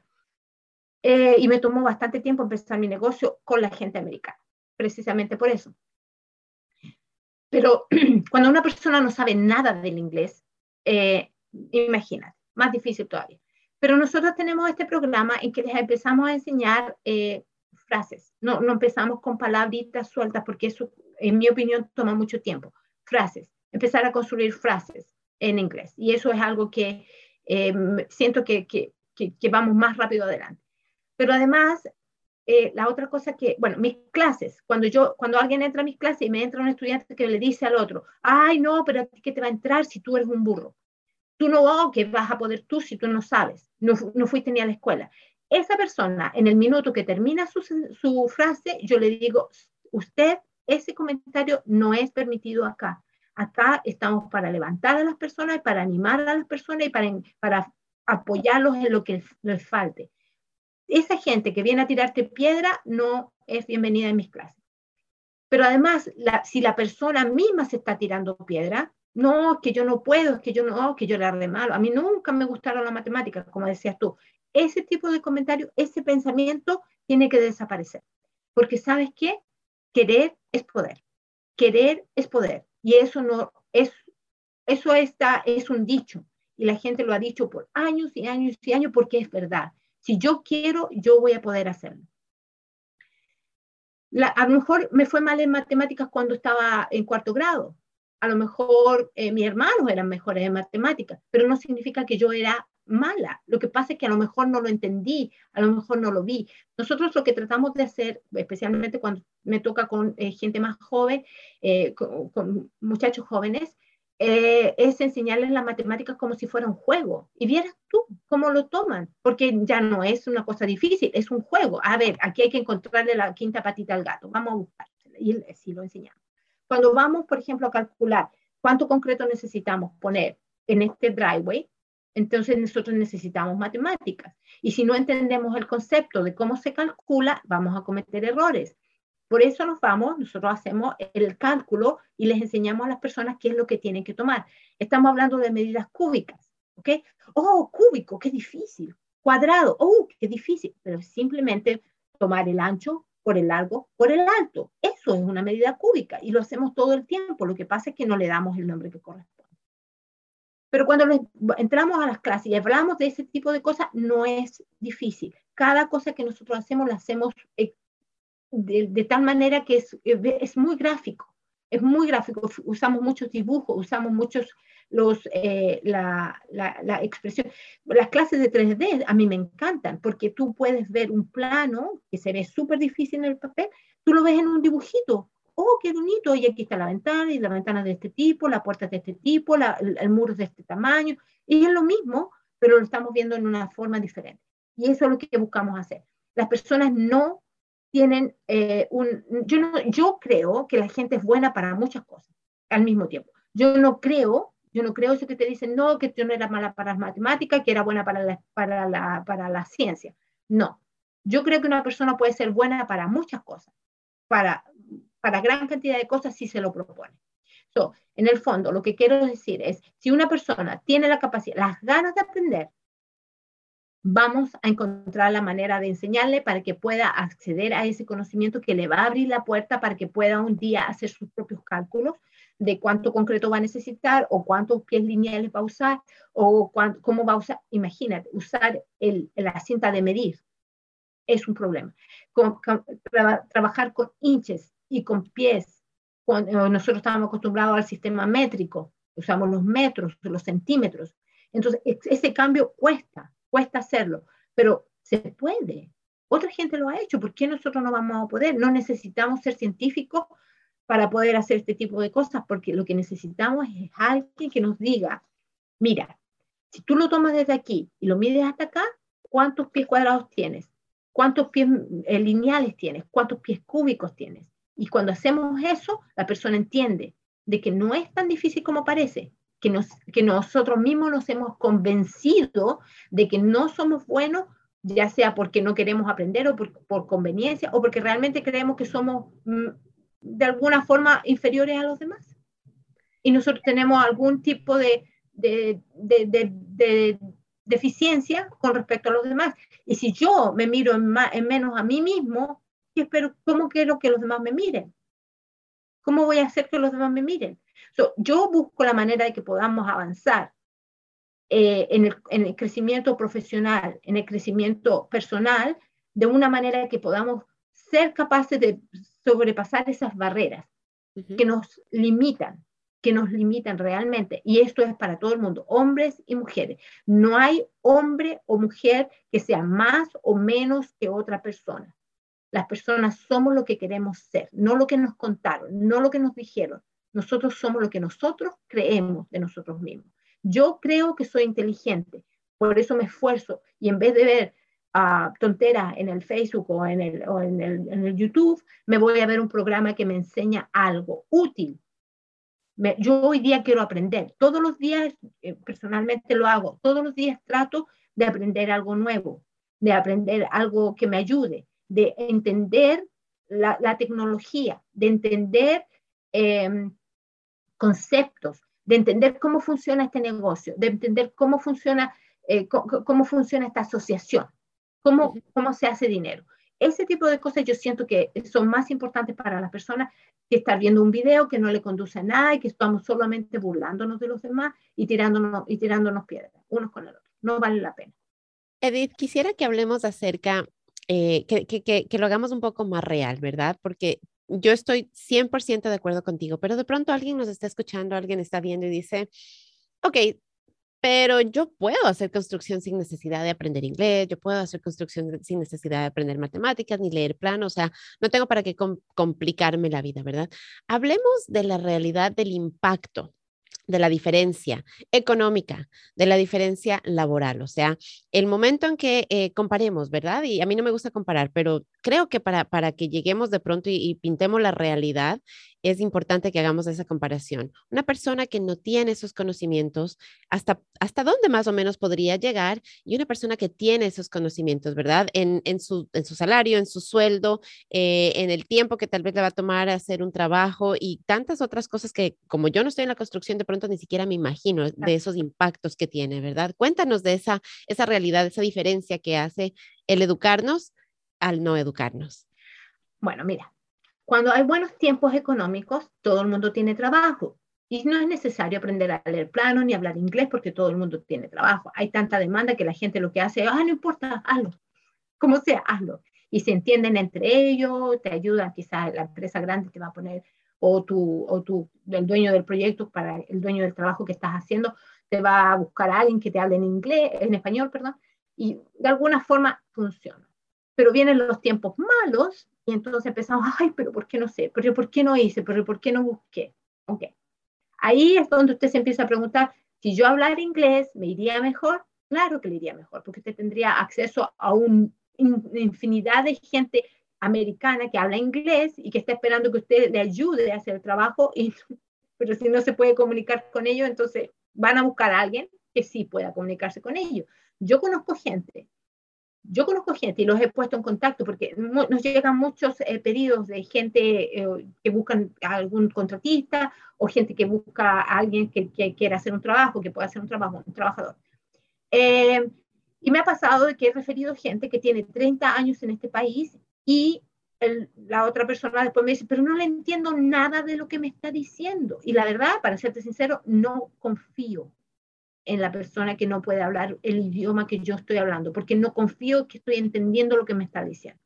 Eh, y me tomó bastante tiempo empezar mi negocio con la gente americana, precisamente por eso. Pero *clears throat* cuando una persona no sabe nada del inglés, eh, imagínate, más difícil todavía. Pero nosotros tenemos este programa en que les empezamos a enseñar eh, frases. No, no empezamos con palabritas sueltas porque eso, en mi opinión, toma mucho tiempo. Frases. Empezar a construir frases en inglés. Y eso es algo que eh, siento que, que, que, vamos más rápido adelante. Pero además, eh, la otra cosa que, bueno, mis clases, cuando yo, cuando alguien entra a mis clases y me entra un estudiante que le dice al otro, ay, no, pero a ti que te va a entrar si tú eres un burro. Tú no, oh, que vas a poder tú si tú no sabes, no, no fuiste ni a la escuela. Esa persona, en el minuto que termina su, su frase, yo le digo, usted, ese comentario no es permitido acá. Acá estamos para levantar a las personas para animar a las personas y para, para apoyarlos en lo que les falte esa gente que viene a tirarte piedra no es bienvenida en mis clases. Pero además, si la persona misma se está tirando piedra, no, es que yo no puedo, es que yo no, que yo le de malo. A mí nunca me gustaron las matemáticas, como decías tú. Ese tipo de comentario, ese pensamiento tiene que desaparecer. Porque sabes qué? Querer es poder. Querer es poder. Y eso no es, eso está, es un dicho. Y la gente lo ha dicho por años y años y años porque es verdad. Si yo quiero, yo voy a poder hacerlo. a lo mejor me fue mal en matemáticas cuando estaba en cuarto grado. A lo mejor eh, mis hermanos eran mejores en matemáticas, pero no significa que yo era mala. Lo que pasa es que a lo mejor no lo entendí, a lo mejor no lo vi. Nosotros lo que tratamos de hacer, especialmente cuando me toca con eh, gente más joven, eh, con, muchachos jóvenes, eh, es enseñarles las matemáticas como si fuera un juego. Y vieras tú cómo lo toman, porque ya no es una cosa difícil, es un juego. A ver, aquí hay que encontrarle la quinta patita al gato, vamos a buscar. Y así lo enseñamos. Cuando vamos, por ejemplo, a calcular cuánto concreto necesitamos poner en este driveway, entonces nosotros necesitamos matemáticas. Y si no entendemos el concepto de cómo se calcula, vamos a cometer errores. Por eso nos vamos, nosotros hacemos el cálculo y les enseñamos a las personas qué es lo que tienen que tomar. Estamos hablando de medidas cúbicas, ¿ok? Oh, cúbico, qué difícil. Cuadrado, oh, qué difícil. Pero simplemente tomar el ancho por el largo, por el alto. Eso es una medida cúbica y lo hacemos todo el tiempo. Lo que pasa es que no le damos el nombre que corresponde. Pero cuando entramos a las clases y hablamos de ese tipo de cosas, no es difícil. Cada cosa que nosotros hacemos la hacemos eh, de, tal manera que es, es muy gráfico, es muy gráfico, usamos muchos dibujos, usamos muchos los, eh, la, la, expresión. Las clases de 3D a mí me encantan porque tú puedes ver un plano que se ve súper difícil en el papel, tú lo ves en un dibujito. Oh, qué bonito, y aquí está la ventana, y la ventana de este tipo, la puerta de este tipo, el, el muro de este tamaño, y es lo mismo, pero lo estamos viendo en una forma diferente. Y eso es lo que buscamos hacer. Las personas no tienen eh, un... Yo, no, yo creo que la gente es buena para muchas cosas al mismo tiempo. Yo no creo, yo no creo eso que te dicen, no, que yo no era mala para las matemáticas, que era buena para la, para la, para la ciencia. No, yo creo que una persona puede ser buena para muchas cosas, para, para gran cantidad de cosas si se lo propone. en el fondo, lo que quiero decir es, si una persona tiene la capacidad, las ganas de aprender, vamos a encontrar la manera de enseñarle para que pueda acceder a ese conocimiento que le va a abrir la puerta para que pueda un día hacer sus propios cálculos de cuánto concreto va a necesitar o cuántos pies lineales va a usar o cómo va a usar. Imagínate, usar el, la cinta de medir es un problema. trabajar con inches y con pies. Cuando nosotros estábamos acostumbrados al sistema métrico, usamos los metros, los centímetros. Entonces, ese cambio cuesta cuesta hacerlo, pero se puede. Otra gente lo ha hecho, ¿por qué nosotros no vamos a poder? No necesitamos ser científicos para poder hacer este tipo de cosas, porque lo que necesitamos es alguien que nos diga, mira, si tú lo tomas desde aquí y lo mides hasta acá, ¿cuántos pies cuadrados tienes? ¿Cuántos pies eh, lineales tienes? ¿Cuántos pies cúbicos tienes? Y cuando hacemos eso, la persona entiende de que no es tan difícil como parece, que, nos, que nosotros mismos nos hemos convencido de que no somos buenos, ya sea porque no queremos aprender o por, conveniencia o porque realmente creemos que somos mm, de alguna forma inferiores a los demás. Y nosotros tenemos algún tipo de, de, de, deficiencia con respecto a los demás. Y si yo me miro en, en menos a mí mismo, espero, ¿cómo quiero que los demás me miren? ¿Cómo voy a hacer que los demás me miren? Yo busco la manera de que podamos avanzar eh, en, el, crecimiento profesional, en el crecimiento personal, de una manera que podamos ser capaces de sobrepasar esas barreras que nos limitan, que nos limitan realmente. Y esto es para todo el mundo, hombres y mujeres. No hay hombre o mujer que sea más o menos que otra persona. Las personas somos lo que queremos ser, no lo que nos contaron, no lo que nos dijeron, nosotros somos lo que nosotros creemos de nosotros mismos. Yo creo que soy inteligente, por eso me esfuerzo y en vez de ver uh, tonteras en el Facebook o, en el, o en, el, en el, YouTube, me voy a ver un programa que me enseña algo útil. yo hoy día quiero aprender. Todos los días, eh, personalmente lo hago, todos los días trato de aprender algo nuevo, de aprender algo que me ayude, de entender la, la tecnología, de entender eh, conceptos, de entender cómo funciona este negocio, de entender cómo funciona, eh, cómo, funciona esta asociación, cómo, cómo se hace dinero. Ese tipo de cosas yo siento que son más importantes para las personas que estar viendo un video que no le conduce a nada y que estamos solamente burlándonos de los demás y tirándonos, y tirándonos piedras unos con el otro. No vale la pena. Edith, quisiera que hablemos acerca, eh, que, que, que, que, lo hagamos un poco más real, ¿verdad? Porque yo estoy 100% de acuerdo contigo, pero de pronto alguien nos está escuchando, alguien está viendo y dice, ok, pero yo puedo hacer construcción sin necesidad de aprender inglés, yo puedo hacer construcción sin necesidad de aprender matemáticas ni leer planos, o sea, no tengo para qué complicarme la vida, ¿verdad? Hablemos de la realidad del impacto de la diferencia económica, de la diferencia laboral. O sea, el momento en que eh, comparemos, ¿verdad? Y a mí no me gusta comparar, pero creo que para, para que lleguemos de pronto y pintemos la realidad, es importante que hagamos esa comparación. Una persona que no tiene esos conocimientos, ¿hasta, hasta dónde más o menos podría llegar? Y una persona que tiene esos conocimientos, ¿verdad? En, en, su, en su salario, en su sueldo, eh, en el tiempo que tal vez le va a tomar hacer un trabajo y tantas otras cosas que como yo no estoy en la construcción, de pronto ni siquiera me imagino de esos impactos que tiene, ¿verdad? Cuéntanos de esa, esa realidad, esa diferencia que hace el educarnos al no educarnos. Bueno, mira, cuando hay buenos tiempos económicos, todo el mundo tiene trabajo. Y no es necesario aprender a leer plano ni hablar inglés porque todo el mundo tiene trabajo. Hay tanta demanda que la gente lo que hace es, ah, no importa, hazlo. *laughs* Como sea, hazlo. Y se entienden entre ellos, te ayudan, quizás la empresa grande te va a poner, o tu, o tu, el dueño del proyecto, para el dueño del trabajo que estás haciendo, te va a buscar a alguien que te hable en inglés, en español, perdón, y de alguna forma funciona. Pero vienen los tiempos malos y entonces empezamos, *laughs* ay, pero ¿por qué no sé? ¿Pero por qué no hice? ¿Pero por qué no busqué? Ok. Ahí es donde usted se empieza a preguntar, si yo hablara inglés, ¿me iría mejor? Claro que le iría mejor, porque usted tendría acceso a una infinidad de gente americana que habla inglés y que está esperando que usted le ayude a hacer el trabajo, y, *laughs* pero si no se puede comunicar con ellos, entonces van a buscar a alguien que sí pueda comunicarse con ellos. Yo conozco gente yo conozco gente y los he puesto en contacto porque nos llegan muchos eh, pedidos de gente eh, que buscan a algún contratista o gente que busca a alguien que, que quiera hacer un trabajo, que pueda hacer un trabajo, un trabajador. Eh, y me ha pasado de que he referido gente que tiene 30 años en este país y la otra persona después me dice, pero no le entiendo nada de lo que me está diciendo. Y la verdad, para serte sincero, no confío en la persona que no puede hablar el idioma que yo estoy hablando, porque no confío que estoy entendiendo lo que me está diciendo.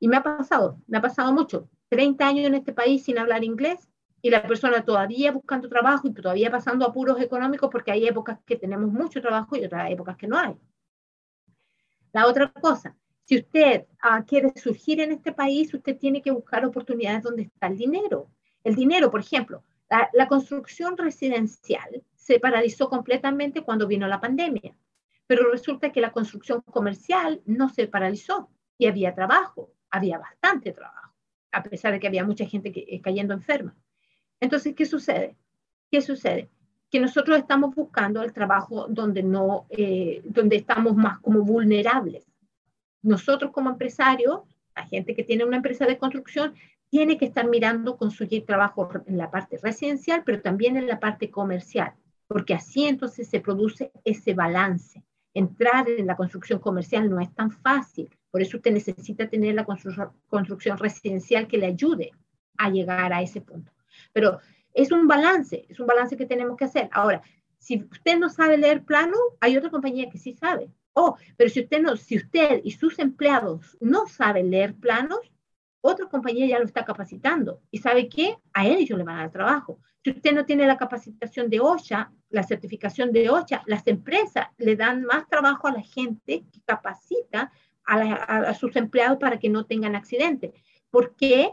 Y me ha pasado, me ha pasado mucho. 30 años en este país sin hablar inglés y la persona todavía buscando trabajo y todavía pasando apuros económicos porque hay épocas que tenemos mucho trabajo y otras épocas que no hay. La otra cosa, si usted ah, quiere surgir en este país, usted tiene que buscar oportunidades donde está el dinero. El dinero, por ejemplo, la construcción residencial se paralizó completamente cuando vino la pandemia. Pero resulta que la construcción comercial no se paralizó y había trabajo, había bastante trabajo, a pesar de que había mucha gente que, eh, cayendo enferma. Entonces, ¿qué sucede? ¿Qué sucede? Que nosotros estamos buscando el trabajo donde, no, eh, donde estamos más como vulnerables. Nosotros como empresarios, la gente que tiene una empresa de construcción, tiene que estar mirando conseguir trabajo en la parte residencial, pero también en la parte comercial porque así entonces se produce ese balance. Entrar en la construcción comercial no es tan fácil, por eso usted necesita tener la construcción residencial que le ayude a llegar a ese punto. Pero es un balance, es un balance que tenemos que hacer. Ahora, si usted no sabe leer plano, hay otra compañía que sí sabe. Oh, pero si usted no, si usted y sus empleados no saben leer planos, otra compañía ya lo está capacitando. ¿Y sabe qué? A ellos le van a dar trabajo. Si usted no tiene la capacitación de OSHA, la certificación de OSHA, las empresas le dan más trabajo a la gente que capacita a, sus empleados para que no tengan accidentes. ¿Por qué?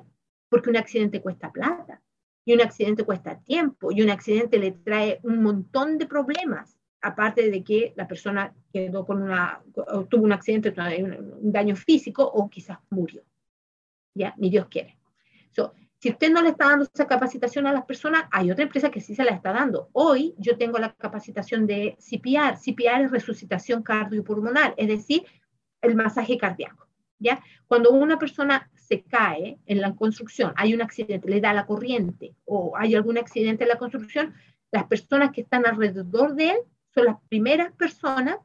Porque un accidente cuesta plata y un accidente cuesta tiempo y un accidente le trae un montón de problemas, aparte de que la persona quedó con una, tuvo un accidente, un daño físico o quizás murió. Ni Dios quiere. si usted no le está dando esa capacitación a las personas, hay otra empresa que sí se la está dando. Hoy yo tengo la capacitación de CPR. CPR es resucitación cardiopulmonar, es decir, el masaje cardíaco. ¿ya? Cuando una persona se cae en la construcción, hay un accidente, le da la corriente o hay algún accidente en la construcción, las personas que están alrededor de él son las primeras personas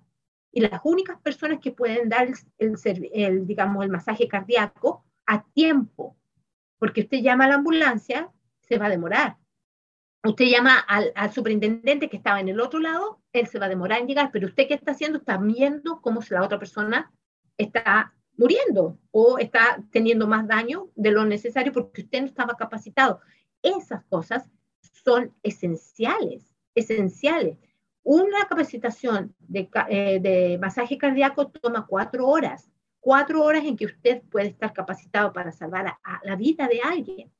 y las únicas personas que pueden dar el, el digamos, el masaje cardíaco a tiempo, porque usted llama a la ambulancia, se va a demorar. Usted llama al, superintendente que estaba en el otro lado, él se va a demorar en llegar, pero usted qué está haciendo, está viendo cómo la otra persona está muriendo o está teniendo más daño de lo necesario porque usted no estaba capacitado. Esas cosas son esenciales, esenciales. Una capacitación de, eh, de masaje cardíaco toma cuatro horas cuatro horas en que usted puede estar capacitado para salvar a, la vida de alguien.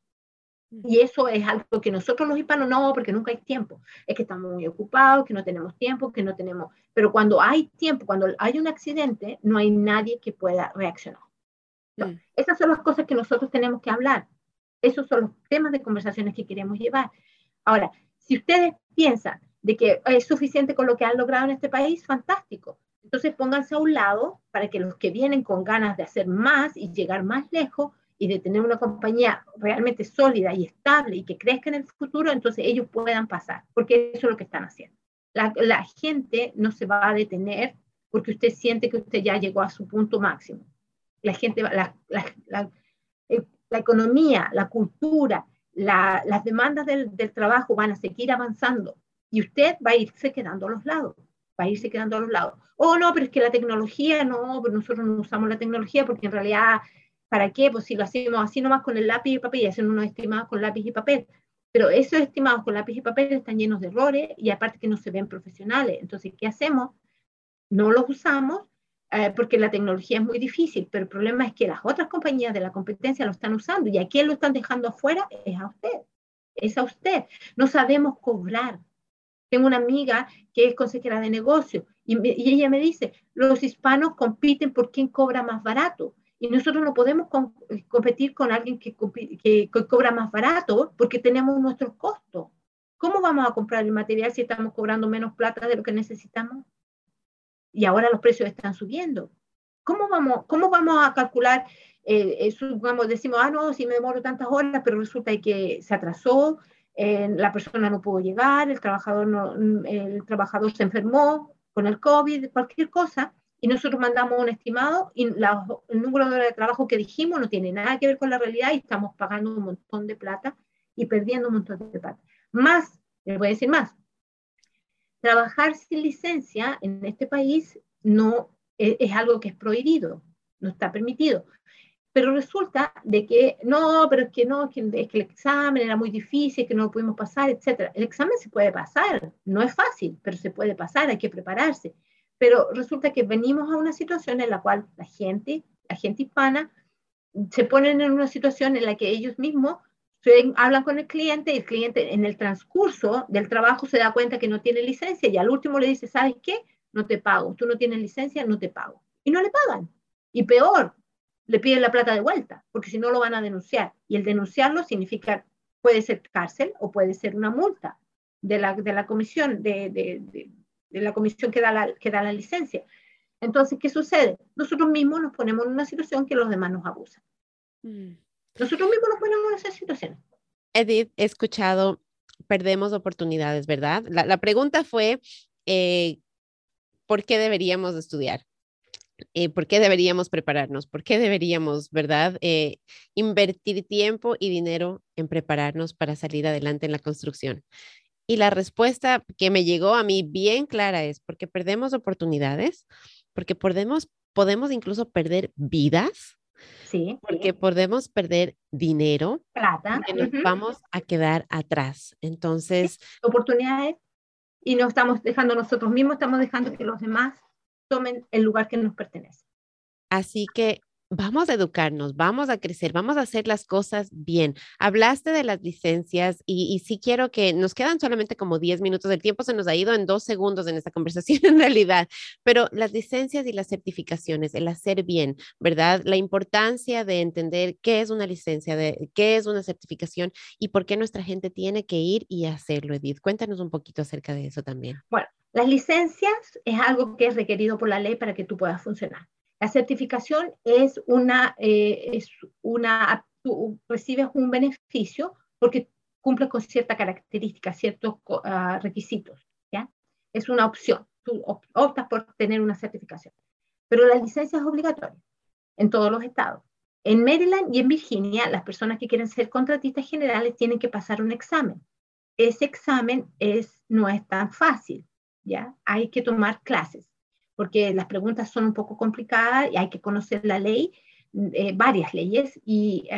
Y eso es algo que nosotros los hispanos no, porque nunca hay tiempo. Es que estamos muy ocupados, que no tenemos tiempo, que no tenemos... Pero cuando hay tiempo, cuando hay un accidente, no hay nadie que pueda reaccionar. Mm. Esas son las cosas que nosotros tenemos que hablar. Esos son los temas de conversaciones que queremos llevar. Ahora, si ustedes piensan de que es suficiente con lo que han logrado en este país, fantástico. Entonces pónganse a un lado para que los que vienen con ganas de hacer más y llegar más lejos y de tener una compañía realmente sólida y estable y que crezca en el futuro, entonces ellos puedan pasar, porque eso es lo que están haciendo. La, gente no se va a detener porque usted siente que usted ya llegó a su punto máximo. La gente, la, la, eh, economía, la cultura, las demandas del, del trabajo van a seguir avanzando y usted va a irse quedando a los lados irse quedando a los lados. Oh, no, pero es que la tecnología, no, pero nosotros no usamos la tecnología porque en realidad, ¿para qué? Pues si lo hacemos así nomás con el lápiz y papel y hacen unos estimados con lápiz y papel. Pero esos estimados con lápiz y papel están llenos de errores y aparte que no se ven profesionales. Entonces, ¿qué hacemos? No los usamos eh, porque la tecnología es muy difícil, pero el problema es que las otras compañías de la competencia lo están usando y a quién lo están dejando afuera es a usted. Es a usted. No sabemos cobrar. Tengo una amiga que es consejera de negocio y, ella me dice, los hispanos compiten por quién cobra más barato. Y nosotros no podemos eh, competir con alguien que, que, cobra más barato porque tenemos nuestros costos. ¿Cómo vamos a comprar el material si estamos cobrando menos plata de lo que necesitamos? Y ahora los precios están subiendo. ¿cómo vamos, cómo vamos a calcular? Eh, decimos, ah, no, si me demoro tantas horas, pero resulta que se atrasó, la persona no pudo llegar, el trabajador, el trabajador se enfermó con el COVID, cualquier cosa, y nosotros mandamos un estimado y el número de horas de trabajo que dijimos no tiene nada que ver con la realidad y estamos pagando un montón de plata y perdiendo un montón de plata. Más, les voy a decir más, trabajar sin licencia en este país no es, es algo que es prohibido, no está permitido. Pero resulta de que no, pero es que no, es que, es que el examen era muy difícil, que no lo pudimos pasar, etc. El examen se puede pasar, no es fácil, pero se puede pasar, hay que prepararse. Pero resulta que venimos a una situación en la cual la gente, la gente hispana, se ponen en una situación en la que ellos mismos hablan con el cliente y el cliente en el transcurso del trabajo se da cuenta que no tiene licencia y al último le dice, ¿sabes qué? No te pago, tú no tienes licencia, no te pago. Y no le pagan. Y peor, le piden la plata de vuelta, porque si no lo van a denunciar. Y el denunciarlo significa, puede ser cárcel o puede ser una multa de la, de la comisión, de, de la comisión que da la, que da la licencia. Entonces, ¿qué sucede? Nosotros mismos nos ponemos en una situación que los demás nos abusan. Mm. Nosotros mismos nos ponemos en esa situación. Edith, he escuchado, perdemos oportunidades, ¿verdad? La, pregunta fue, eh, ¿por qué deberíamos estudiar? Eh, ¿Por qué deberíamos prepararnos? ¿Por qué deberíamos, verdad, eh, invertir tiempo y dinero en prepararnos para salir adelante en la construcción? Y la respuesta que me llegó a mí bien clara es porque perdemos oportunidades, porque podemos, podemos incluso perder vidas, sí, porque podemos perder dinero, plata, que nos vamos a quedar atrás. Entonces, oportunidades y no estamos dejando nosotros mismos, estamos dejando que los demás tomen el lugar que nos pertenece. Así que vamos a educarnos, vamos a crecer, vamos a hacer las cosas bien. Hablaste de las licencias y, sí quiero que nos quedan solamente como 10 minutos, el tiempo se nos ha ido en dos segundos en esta *laughs* conversación en realidad, pero las licencias y las certificaciones, el hacer bien, ¿verdad? La importancia de entender qué es una licencia, de, qué es una certificación y por qué nuestra gente tiene que ir y hacerlo, Edith. Cuéntanos un poquito acerca de eso también. Bueno, las licencias es algo que es requerido por la ley para que tú puedas funcionar. La certificación es una, eh, es una, recibes un beneficio porque cumple con cierta característica, ciertos ah, requisitos, ¿ya? Es una opción, tú optas por tener una certificación. Pero la licencia es obligatoria en todos los estados. En Maryland y en Virginia, las personas que quieren ser contratistas generales tienen que pasar un examen. Ese examen es, no es tan fácil, Hay que tomar clases porque las preguntas son un poco complicadas y hay que conocer la ley, eh, varias leyes, y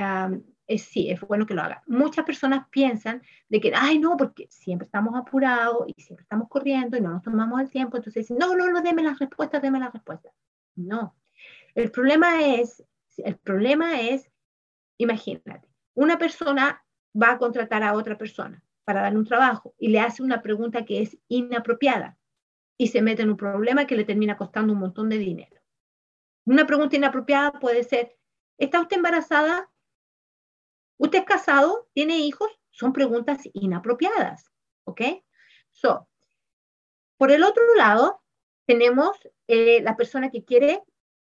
es, sí, es bueno que lo hagan. Muchas personas piensan de que, ay, no, porque siempre estamos apurados y siempre estamos corriendo y no nos tomamos el tiempo, entonces dicen, no, no, no, deme las respuestas, deme las respuestas. No. El problema es, el problema es, imagínate, una persona va a contratar a otra persona para darle un trabajo y le hace una pregunta que es inapropiada y se mete en un problema que le termina costando un montón de dinero. Una pregunta inapropiada puede ser, ¿está usted embarazada? ¿Usted es casado? ¿Tiene hijos? Son preguntas inapropiadas, ¿ok? So, por el otro lado, tenemos eh, la persona que quiere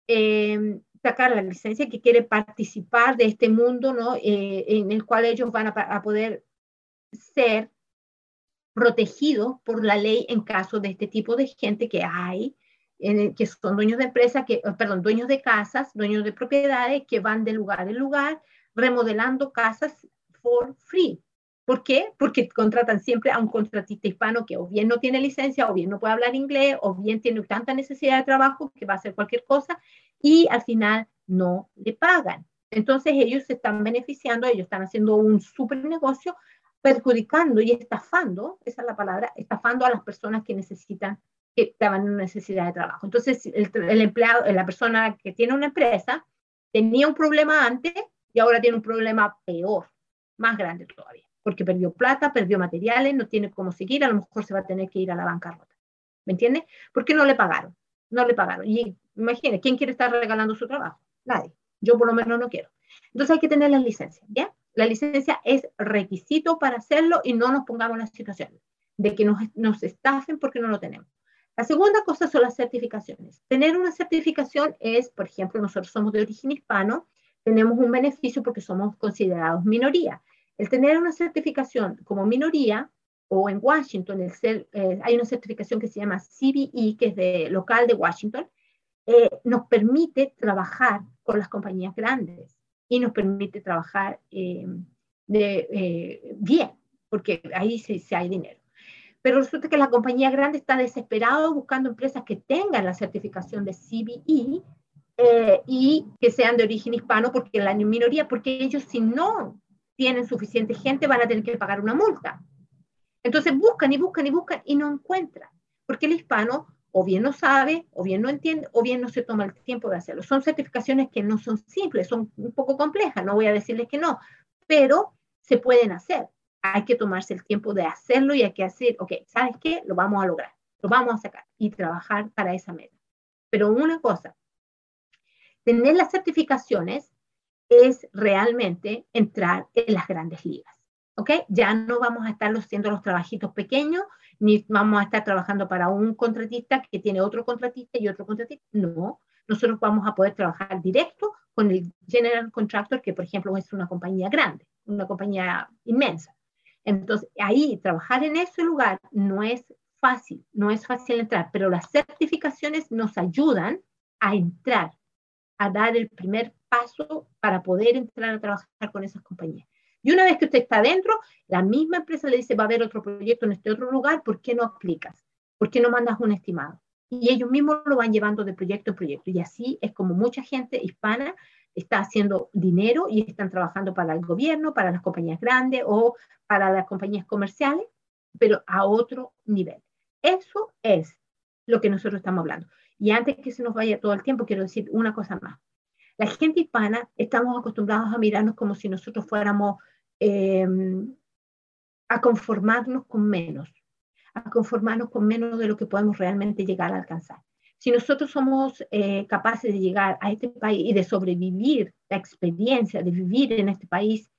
em, sacar la licencia, que quiere participar de este mundo, ¿no? Eh, en el cual ellos van a, a poder ser protegidos por la ley en caso de este tipo de gente que hay, que son dueños de empresas, que, oh, perdón, dueños de casas, dueños de propiedades que van de lugar en lugar remodelando casas for free. ¿Por qué? Porque contratan siempre a un contratista hispano que o bien no tiene licencia, o bien no puede hablar inglés, o bien tiene tanta necesidad de trabajo que va a hacer cualquier cosa y al final no le pagan. Entonces ellos se están beneficiando, ellos están haciendo un súper negocio perjudicando y estafando, esa es la palabra, estafando a las personas que necesitan, que estaban en necesidad de trabajo. Entonces, el, empleado, la persona que tiene una empresa, tenía un problema antes y ahora tiene un problema peor, más grande todavía, porque perdió plata, perdió materiales, no tiene cómo seguir, a lo mejor se va a tener que ir a la bancarrota. ¿Me entiende? Porque no le pagaron, no le pagaron. Y imagine, ¿quién quiere estar regalando su trabajo? Nadie. Yo por lo menos no quiero. Entonces hay que tener las licencias, ¿ya? La licencia es requisito para hacerlo y no nos pongamos en la situación de que nos, nos estafen porque no lo tenemos. La segunda cosa son las certificaciones. Tener una certificación es, por ejemplo, nosotros somos de origen hispano, tenemos un beneficio porque somos considerados minoría. El tener una certificación como minoría, o en Washington eh, hay una certificación que se llama CBE, que es de local de Washington, eh, nos permite trabajar con las compañías grandes y nos permite trabajar eh, de, bien, porque ahí sí, hay dinero. Pero resulta que la compañía grande está desesperada buscando empresas que tengan la certificación de CBE y que sean de origen hispano, porque la minoría, porque ellos si no tienen suficiente gente van a tener que pagar una multa. Entonces buscan y buscan y buscan y no encuentran, porque el hispano o bien no sabe, o bien no entiende, o bien no se toma el tiempo de hacerlo. Son certificaciones que no son simples, son un poco complejas, no voy a decirles que no, pero se pueden hacer. Hay que tomarse el tiempo de hacerlo y hay que hacer, ok, ¿sabes qué? Lo vamos a lograr, lo vamos a sacar y trabajar para esa meta. Pero una cosa, tener las certificaciones es realmente entrar en las grandes ligas. ¿Ok? Ya no vamos a estar haciendo los trabajitos pequeños, ni vamos a estar trabajando para un contratista que tiene otro contratista y otro contratista. No, nosotros vamos a poder trabajar directo con el general contractor, que por ejemplo es una compañía grande, una compañía inmensa. Entonces, ahí trabajar en ese lugar no es fácil, no es fácil entrar, pero las certificaciones nos ayudan a entrar, a dar el primer paso para poder entrar a trabajar con esas compañías. Y una vez que usted está adentro, la misma empresa le dice, va a haber otro proyecto en este otro lugar, ¿por qué no aplicas? ¿Por qué no mandas un estimado? Y ellos mismos lo van llevando de proyecto en proyecto. Y así es como mucha gente hispana está haciendo dinero y están trabajando para el gobierno, para las compañías grandes o para las compañías comerciales, pero a otro nivel. Eso es lo que nosotros estamos hablando. Y antes que se nos vaya todo el tiempo, quiero decir una cosa más. La gente hispana estamos acostumbrados a mirarnos como si nosotros fuéramos Em, a conformarnos con menos, a conformarnos con menos de lo que podemos realmente llegar a alcanzar. Si nosotros somos eh, capaces de llegar a este país y de sobrevivir la experiencia de vivir en este país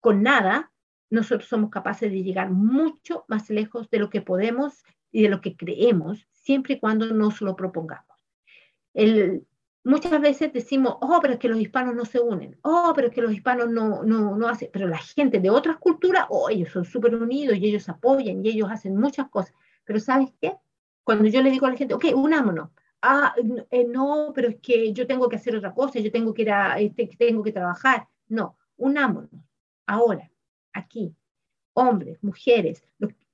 con nada, nosotros somos capaces de llegar mucho más lejos de lo que podemos y de lo que creemos, siempre y cuando nos lo propongamos. El, muchas veces decimos, oh, pero es que los hispanos no se unen, oh, pero es que los hispanos no, no, no hacen, pero la gente de otras culturas, oh, ellos son súper unidos y ellos apoyan y ellos hacen muchas cosas. Pero ¿sabes qué? Cuando yo le digo a la gente, ok, unámonos, ah, eh, no, pero es que yo tengo que hacer otra cosa, yo tengo que ir a, este, tengo que trabajar. No, unámonos. Ahora, aquí, hombres, mujeres,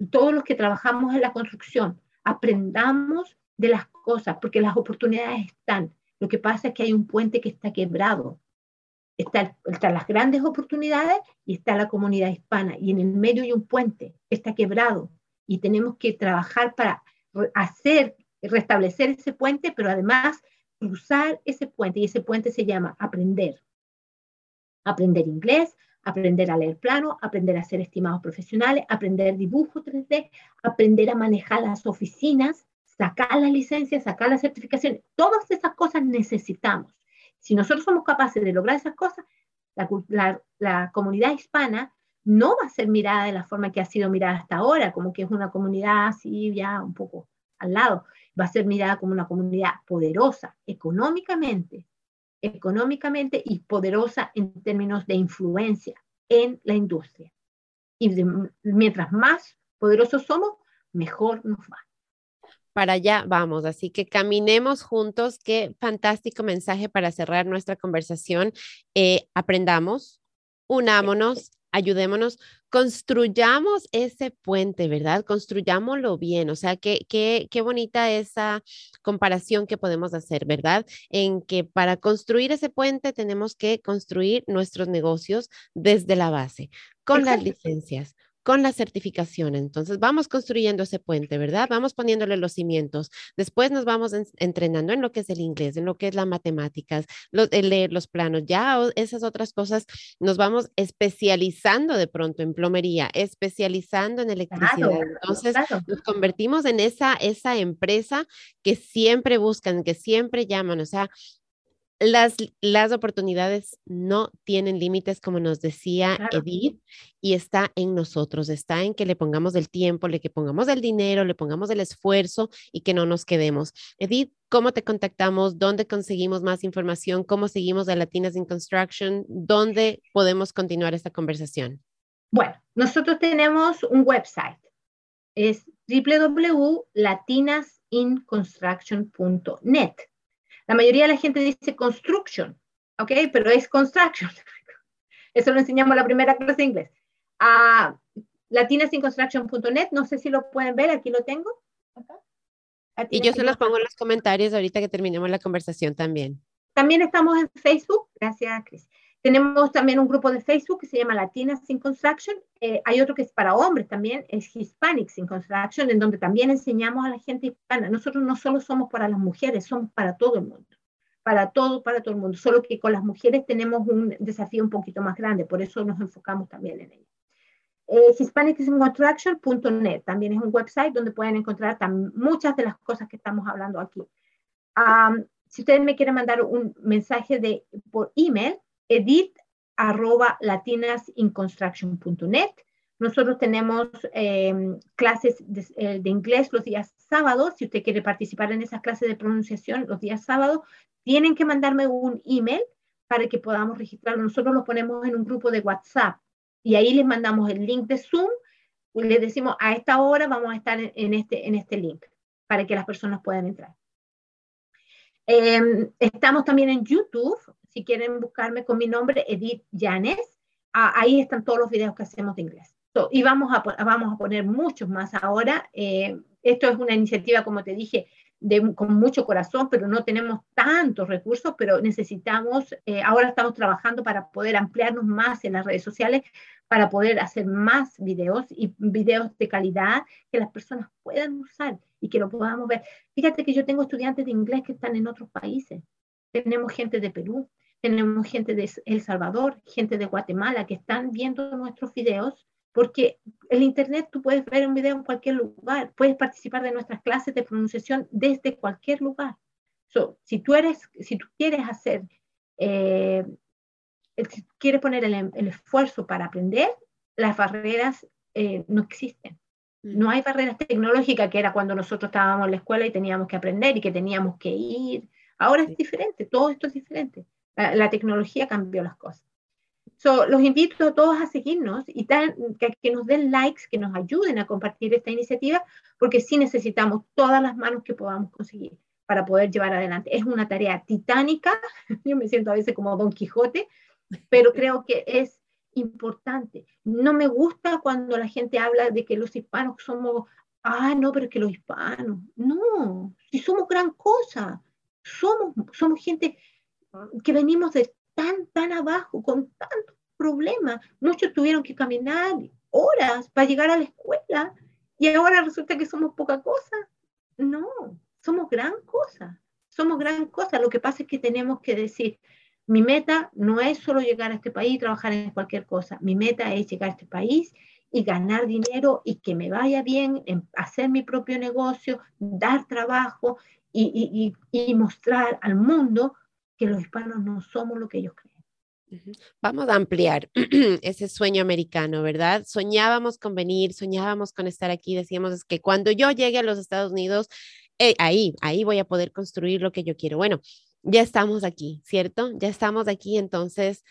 todos los que trabajamos en la construcción, aprendamos de las cosas, porque las oportunidades están lo que pasa es que hay un puente que está quebrado. Está, están las grandes oportunidades y está la comunidad hispana. Y en el medio hay un puente que está quebrado. Y tenemos que trabajar para hacer, restablecer ese puente, pero además cruzar ese puente. Y ese puente se llama aprender. Aprender inglés, aprender a leer plano, aprender a hacer estimados profesionales, aprender dibujo 3D, aprender a manejar las oficinas, sacar la licencia, sacar la certificación, todas esas cosas necesitamos. Si nosotros somos capaces de lograr esas cosas, la, comunidad hispana no va a ser mirada de la forma que ha sido mirada hasta ahora, como que es una comunidad así ya un poco al lado, va a ser mirada como una comunidad poderosa económicamente, económicamente y poderosa en términos de influencia en la industria. Y mientras más poderosos somos, mejor nos va para allá vamos. Así que caminemos juntos. Qué fantástico mensaje para cerrar nuestra conversación. Eh, aprendamos, unámonos, ayudémonos, construyamos ese puente, ¿verdad? Construyámoslo bien. O sea, qué, qué, qué bonita esa comparación que podemos hacer, ¿verdad? En que para construir ese puente tenemos que construir nuestros negocios desde la base, con las licencias, con la certificación. Entonces, vamos construyendo ese puente, ¿verdad? Vamos poniéndole los cimientos. Después nos vamos entrenando en lo que es el inglés, en lo que es las matemáticas, el leer los planos. Ya esas otras cosas nos vamos especializando de pronto en plomería, especializando en electricidad. Entonces, nos convertimos en esa, esa empresa que siempre buscan, que siempre llaman. O sea, Las, las oportunidades no tienen límites, como nos decía Edith, y está en nosotros, está en que le pongamos el tiempo, le que pongamos el dinero, le pongamos el esfuerzo y que no nos quedemos. Edith, ¿cómo te contactamos? ¿Dónde conseguimos más información? ¿Cómo seguimos a Latinas in Construction? ¿Dónde podemos continuar esta conversación? Bueno, nosotros tenemos un website, es www.latinasinconstruction.net. La mayoría de la gente dice construction, ¿ok? Pero es construction. *laughs* Eso lo enseñamos en la primera clase de inglés. Uh, latinasinconstruction.net, no sé si lo pueden ver, aquí lo tengo. Y yo se los pongo en los comentarios ahorita que terminemos la conversación también. También estamos en Facebook, gracias Cris. Tenemos también un grupo de Facebook que se llama Latinas in Construction. Eh, hay otro que es para hombres también, es Hispanics in Construction, en donde también enseñamos a la gente hispana. Nosotros no solo somos para las mujeres, somos para todo el mundo. Para todo, para todo el mundo. Solo que con las mujeres tenemos un desafío un poquito más grande, por eso nos enfocamos también en ello. Eh, HispanicInConstruction.net también es un website donde pueden encontrar muchas de las cosas que estamos hablando aquí. si ustedes me quieren mandar un mensaje de, por email, edit latinasinconstruction.net. Nosotros tenemos em, clases eh, de, inglés los días sábados. Si usted quiere participar en esas clases de pronunciación los días sábados, tienen que mandarme un email para que podamos registrarlo. Nosotros lo ponemos en un grupo de WhatsApp y ahí les mandamos el link de Zoom y les decimos a esta hora vamos a estar en, este, en este link para que las personas puedan entrar. Em, estamos también en YouTube, si quieren buscarme con mi nombre, Edith Llanes, ahí están todos los videos que hacemos de inglés. y vamos a, vamos a poner muchos más ahora. Eh, esto es una iniciativa, como te dije, de, con mucho corazón, pero no tenemos tantos recursos, pero necesitamos, eh, ahora estamos trabajando para poder ampliarnos más en las redes sociales, para poder hacer más videos y videos de calidad que las personas puedan usar y que lo podamos ver. Fíjate que yo tengo estudiantes de inglés que están en otros países. Tenemos gente de Perú, tenemos gente de El Salvador, gente de Guatemala que están viendo nuestros videos, porque el Internet tú puedes ver un video en cualquier lugar, puedes participar de nuestras clases de pronunciación desde cualquier lugar. si tú eres, si tú quieres hacer, eh, si quieres poner el, esfuerzo para aprender, las barreras eh, no existen. No hay barreras tecnológicas que era cuando nosotros estábamos en la escuela y teníamos que aprender y que teníamos que ir. Ahora es diferente, todo esto es diferente. La, tecnología cambió las cosas. los invito a todos a seguirnos y que, nos den likes, que nos ayuden a compartir esta iniciativa, porque sí necesitamos todas las manos que podamos conseguir para poder llevar adelante. Es una tarea titánica, *laughs* yo me siento a veces como Don Quijote, pero creo que es importante. No me gusta cuando la gente habla de que los hispanos somos, ah, no, pero es que los hispanos, no, si somos gran cosa, somos, somos gente que venimos de tan, tan abajo, con tantos problemas. Muchos tuvieron que caminar horas para llegar a la escuela y ahora resulta que somos poca cosa. No, somos gran cosa, somos gran cosa. Lo que pasa es que tenemos que decir, mi meta no es solo llegar a este país y trabajar en cualquier cosa, mi meta es llegar a este país y ganar dinero y que me vaya bien, en hacer mi propio negocio, dar trabajo y, y, y mostrar al mundo que los hispanos no somos lo que ellos creen. Vamos a ampliar *clears throat* ese sueño americano, ¿verdad? Soñábamos con venir, soñábamos con estar aquí, decíamos es que cuando yo llegue a los Estados Unidos, eh, ahí, ahí voy a poder construir lo que yo quiero. Bueno, ya estamos aquí, ¿cierto? Ya estamos aquí, entonces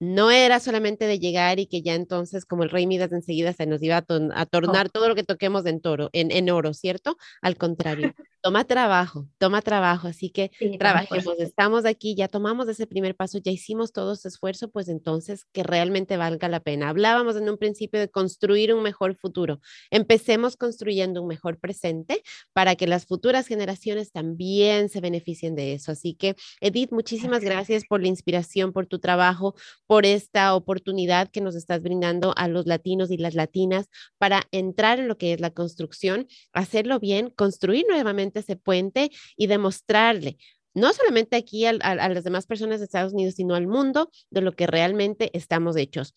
no era solamente de llegar y que ya entonces como el rey Midas enseguida se nos iba a, tornar todo lo que toquemos en, toro, en, en, oro, ¿cierto? Al contrario, *laughs* toma trabajo, toma trabajo, así que trabajemos, estamos aquí, ya tomamos ese primer paso, ya hicimos todo ese esfuerzo, pues entonces que realmente valga la pena. Hablábamos en un principio de construir un mejor futuro. Empecemos construyendo un mejor presente para que las futuras generaciones también se beneficien de eso. Así que, Edith, muchísimas gracias por la inspiración, por tu trabajo por esta oportunidad que nos estás brindando a los latinos y las latinas para entrar en lo que es la construcción, hacerlo bien, construir nuevamente ese puente y demostrarle no solamente aquí a, las demás personas de Estados Unidos, sino al mundo de lo que realmente estamos hechos.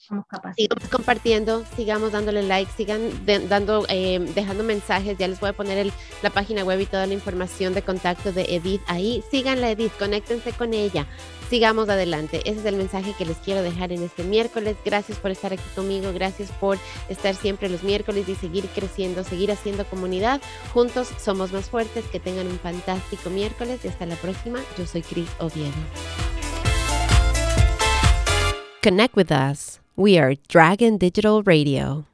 Sigamos compartiendo, sigamos dándole like, sigan dando, eh, dejando mensajes. Ya les voy a poner la página web y toda la información de contacto de Edith ahí. Síganla, Edith, conéctense con ella sigamos adelante. Ese es el mensaje que les quiero dejar en este miércoles. Gracias por estar aquí conmigo, gracias por estar siempre los miércoles y seguir creciendo, seguir haciendo comunidad. Juntos somos más fuertes. Que tengan un fantástico miércoles y hasta la próxima. Yo soy Cris Oviedo. Connect with us. We are Dragon Digital Radio.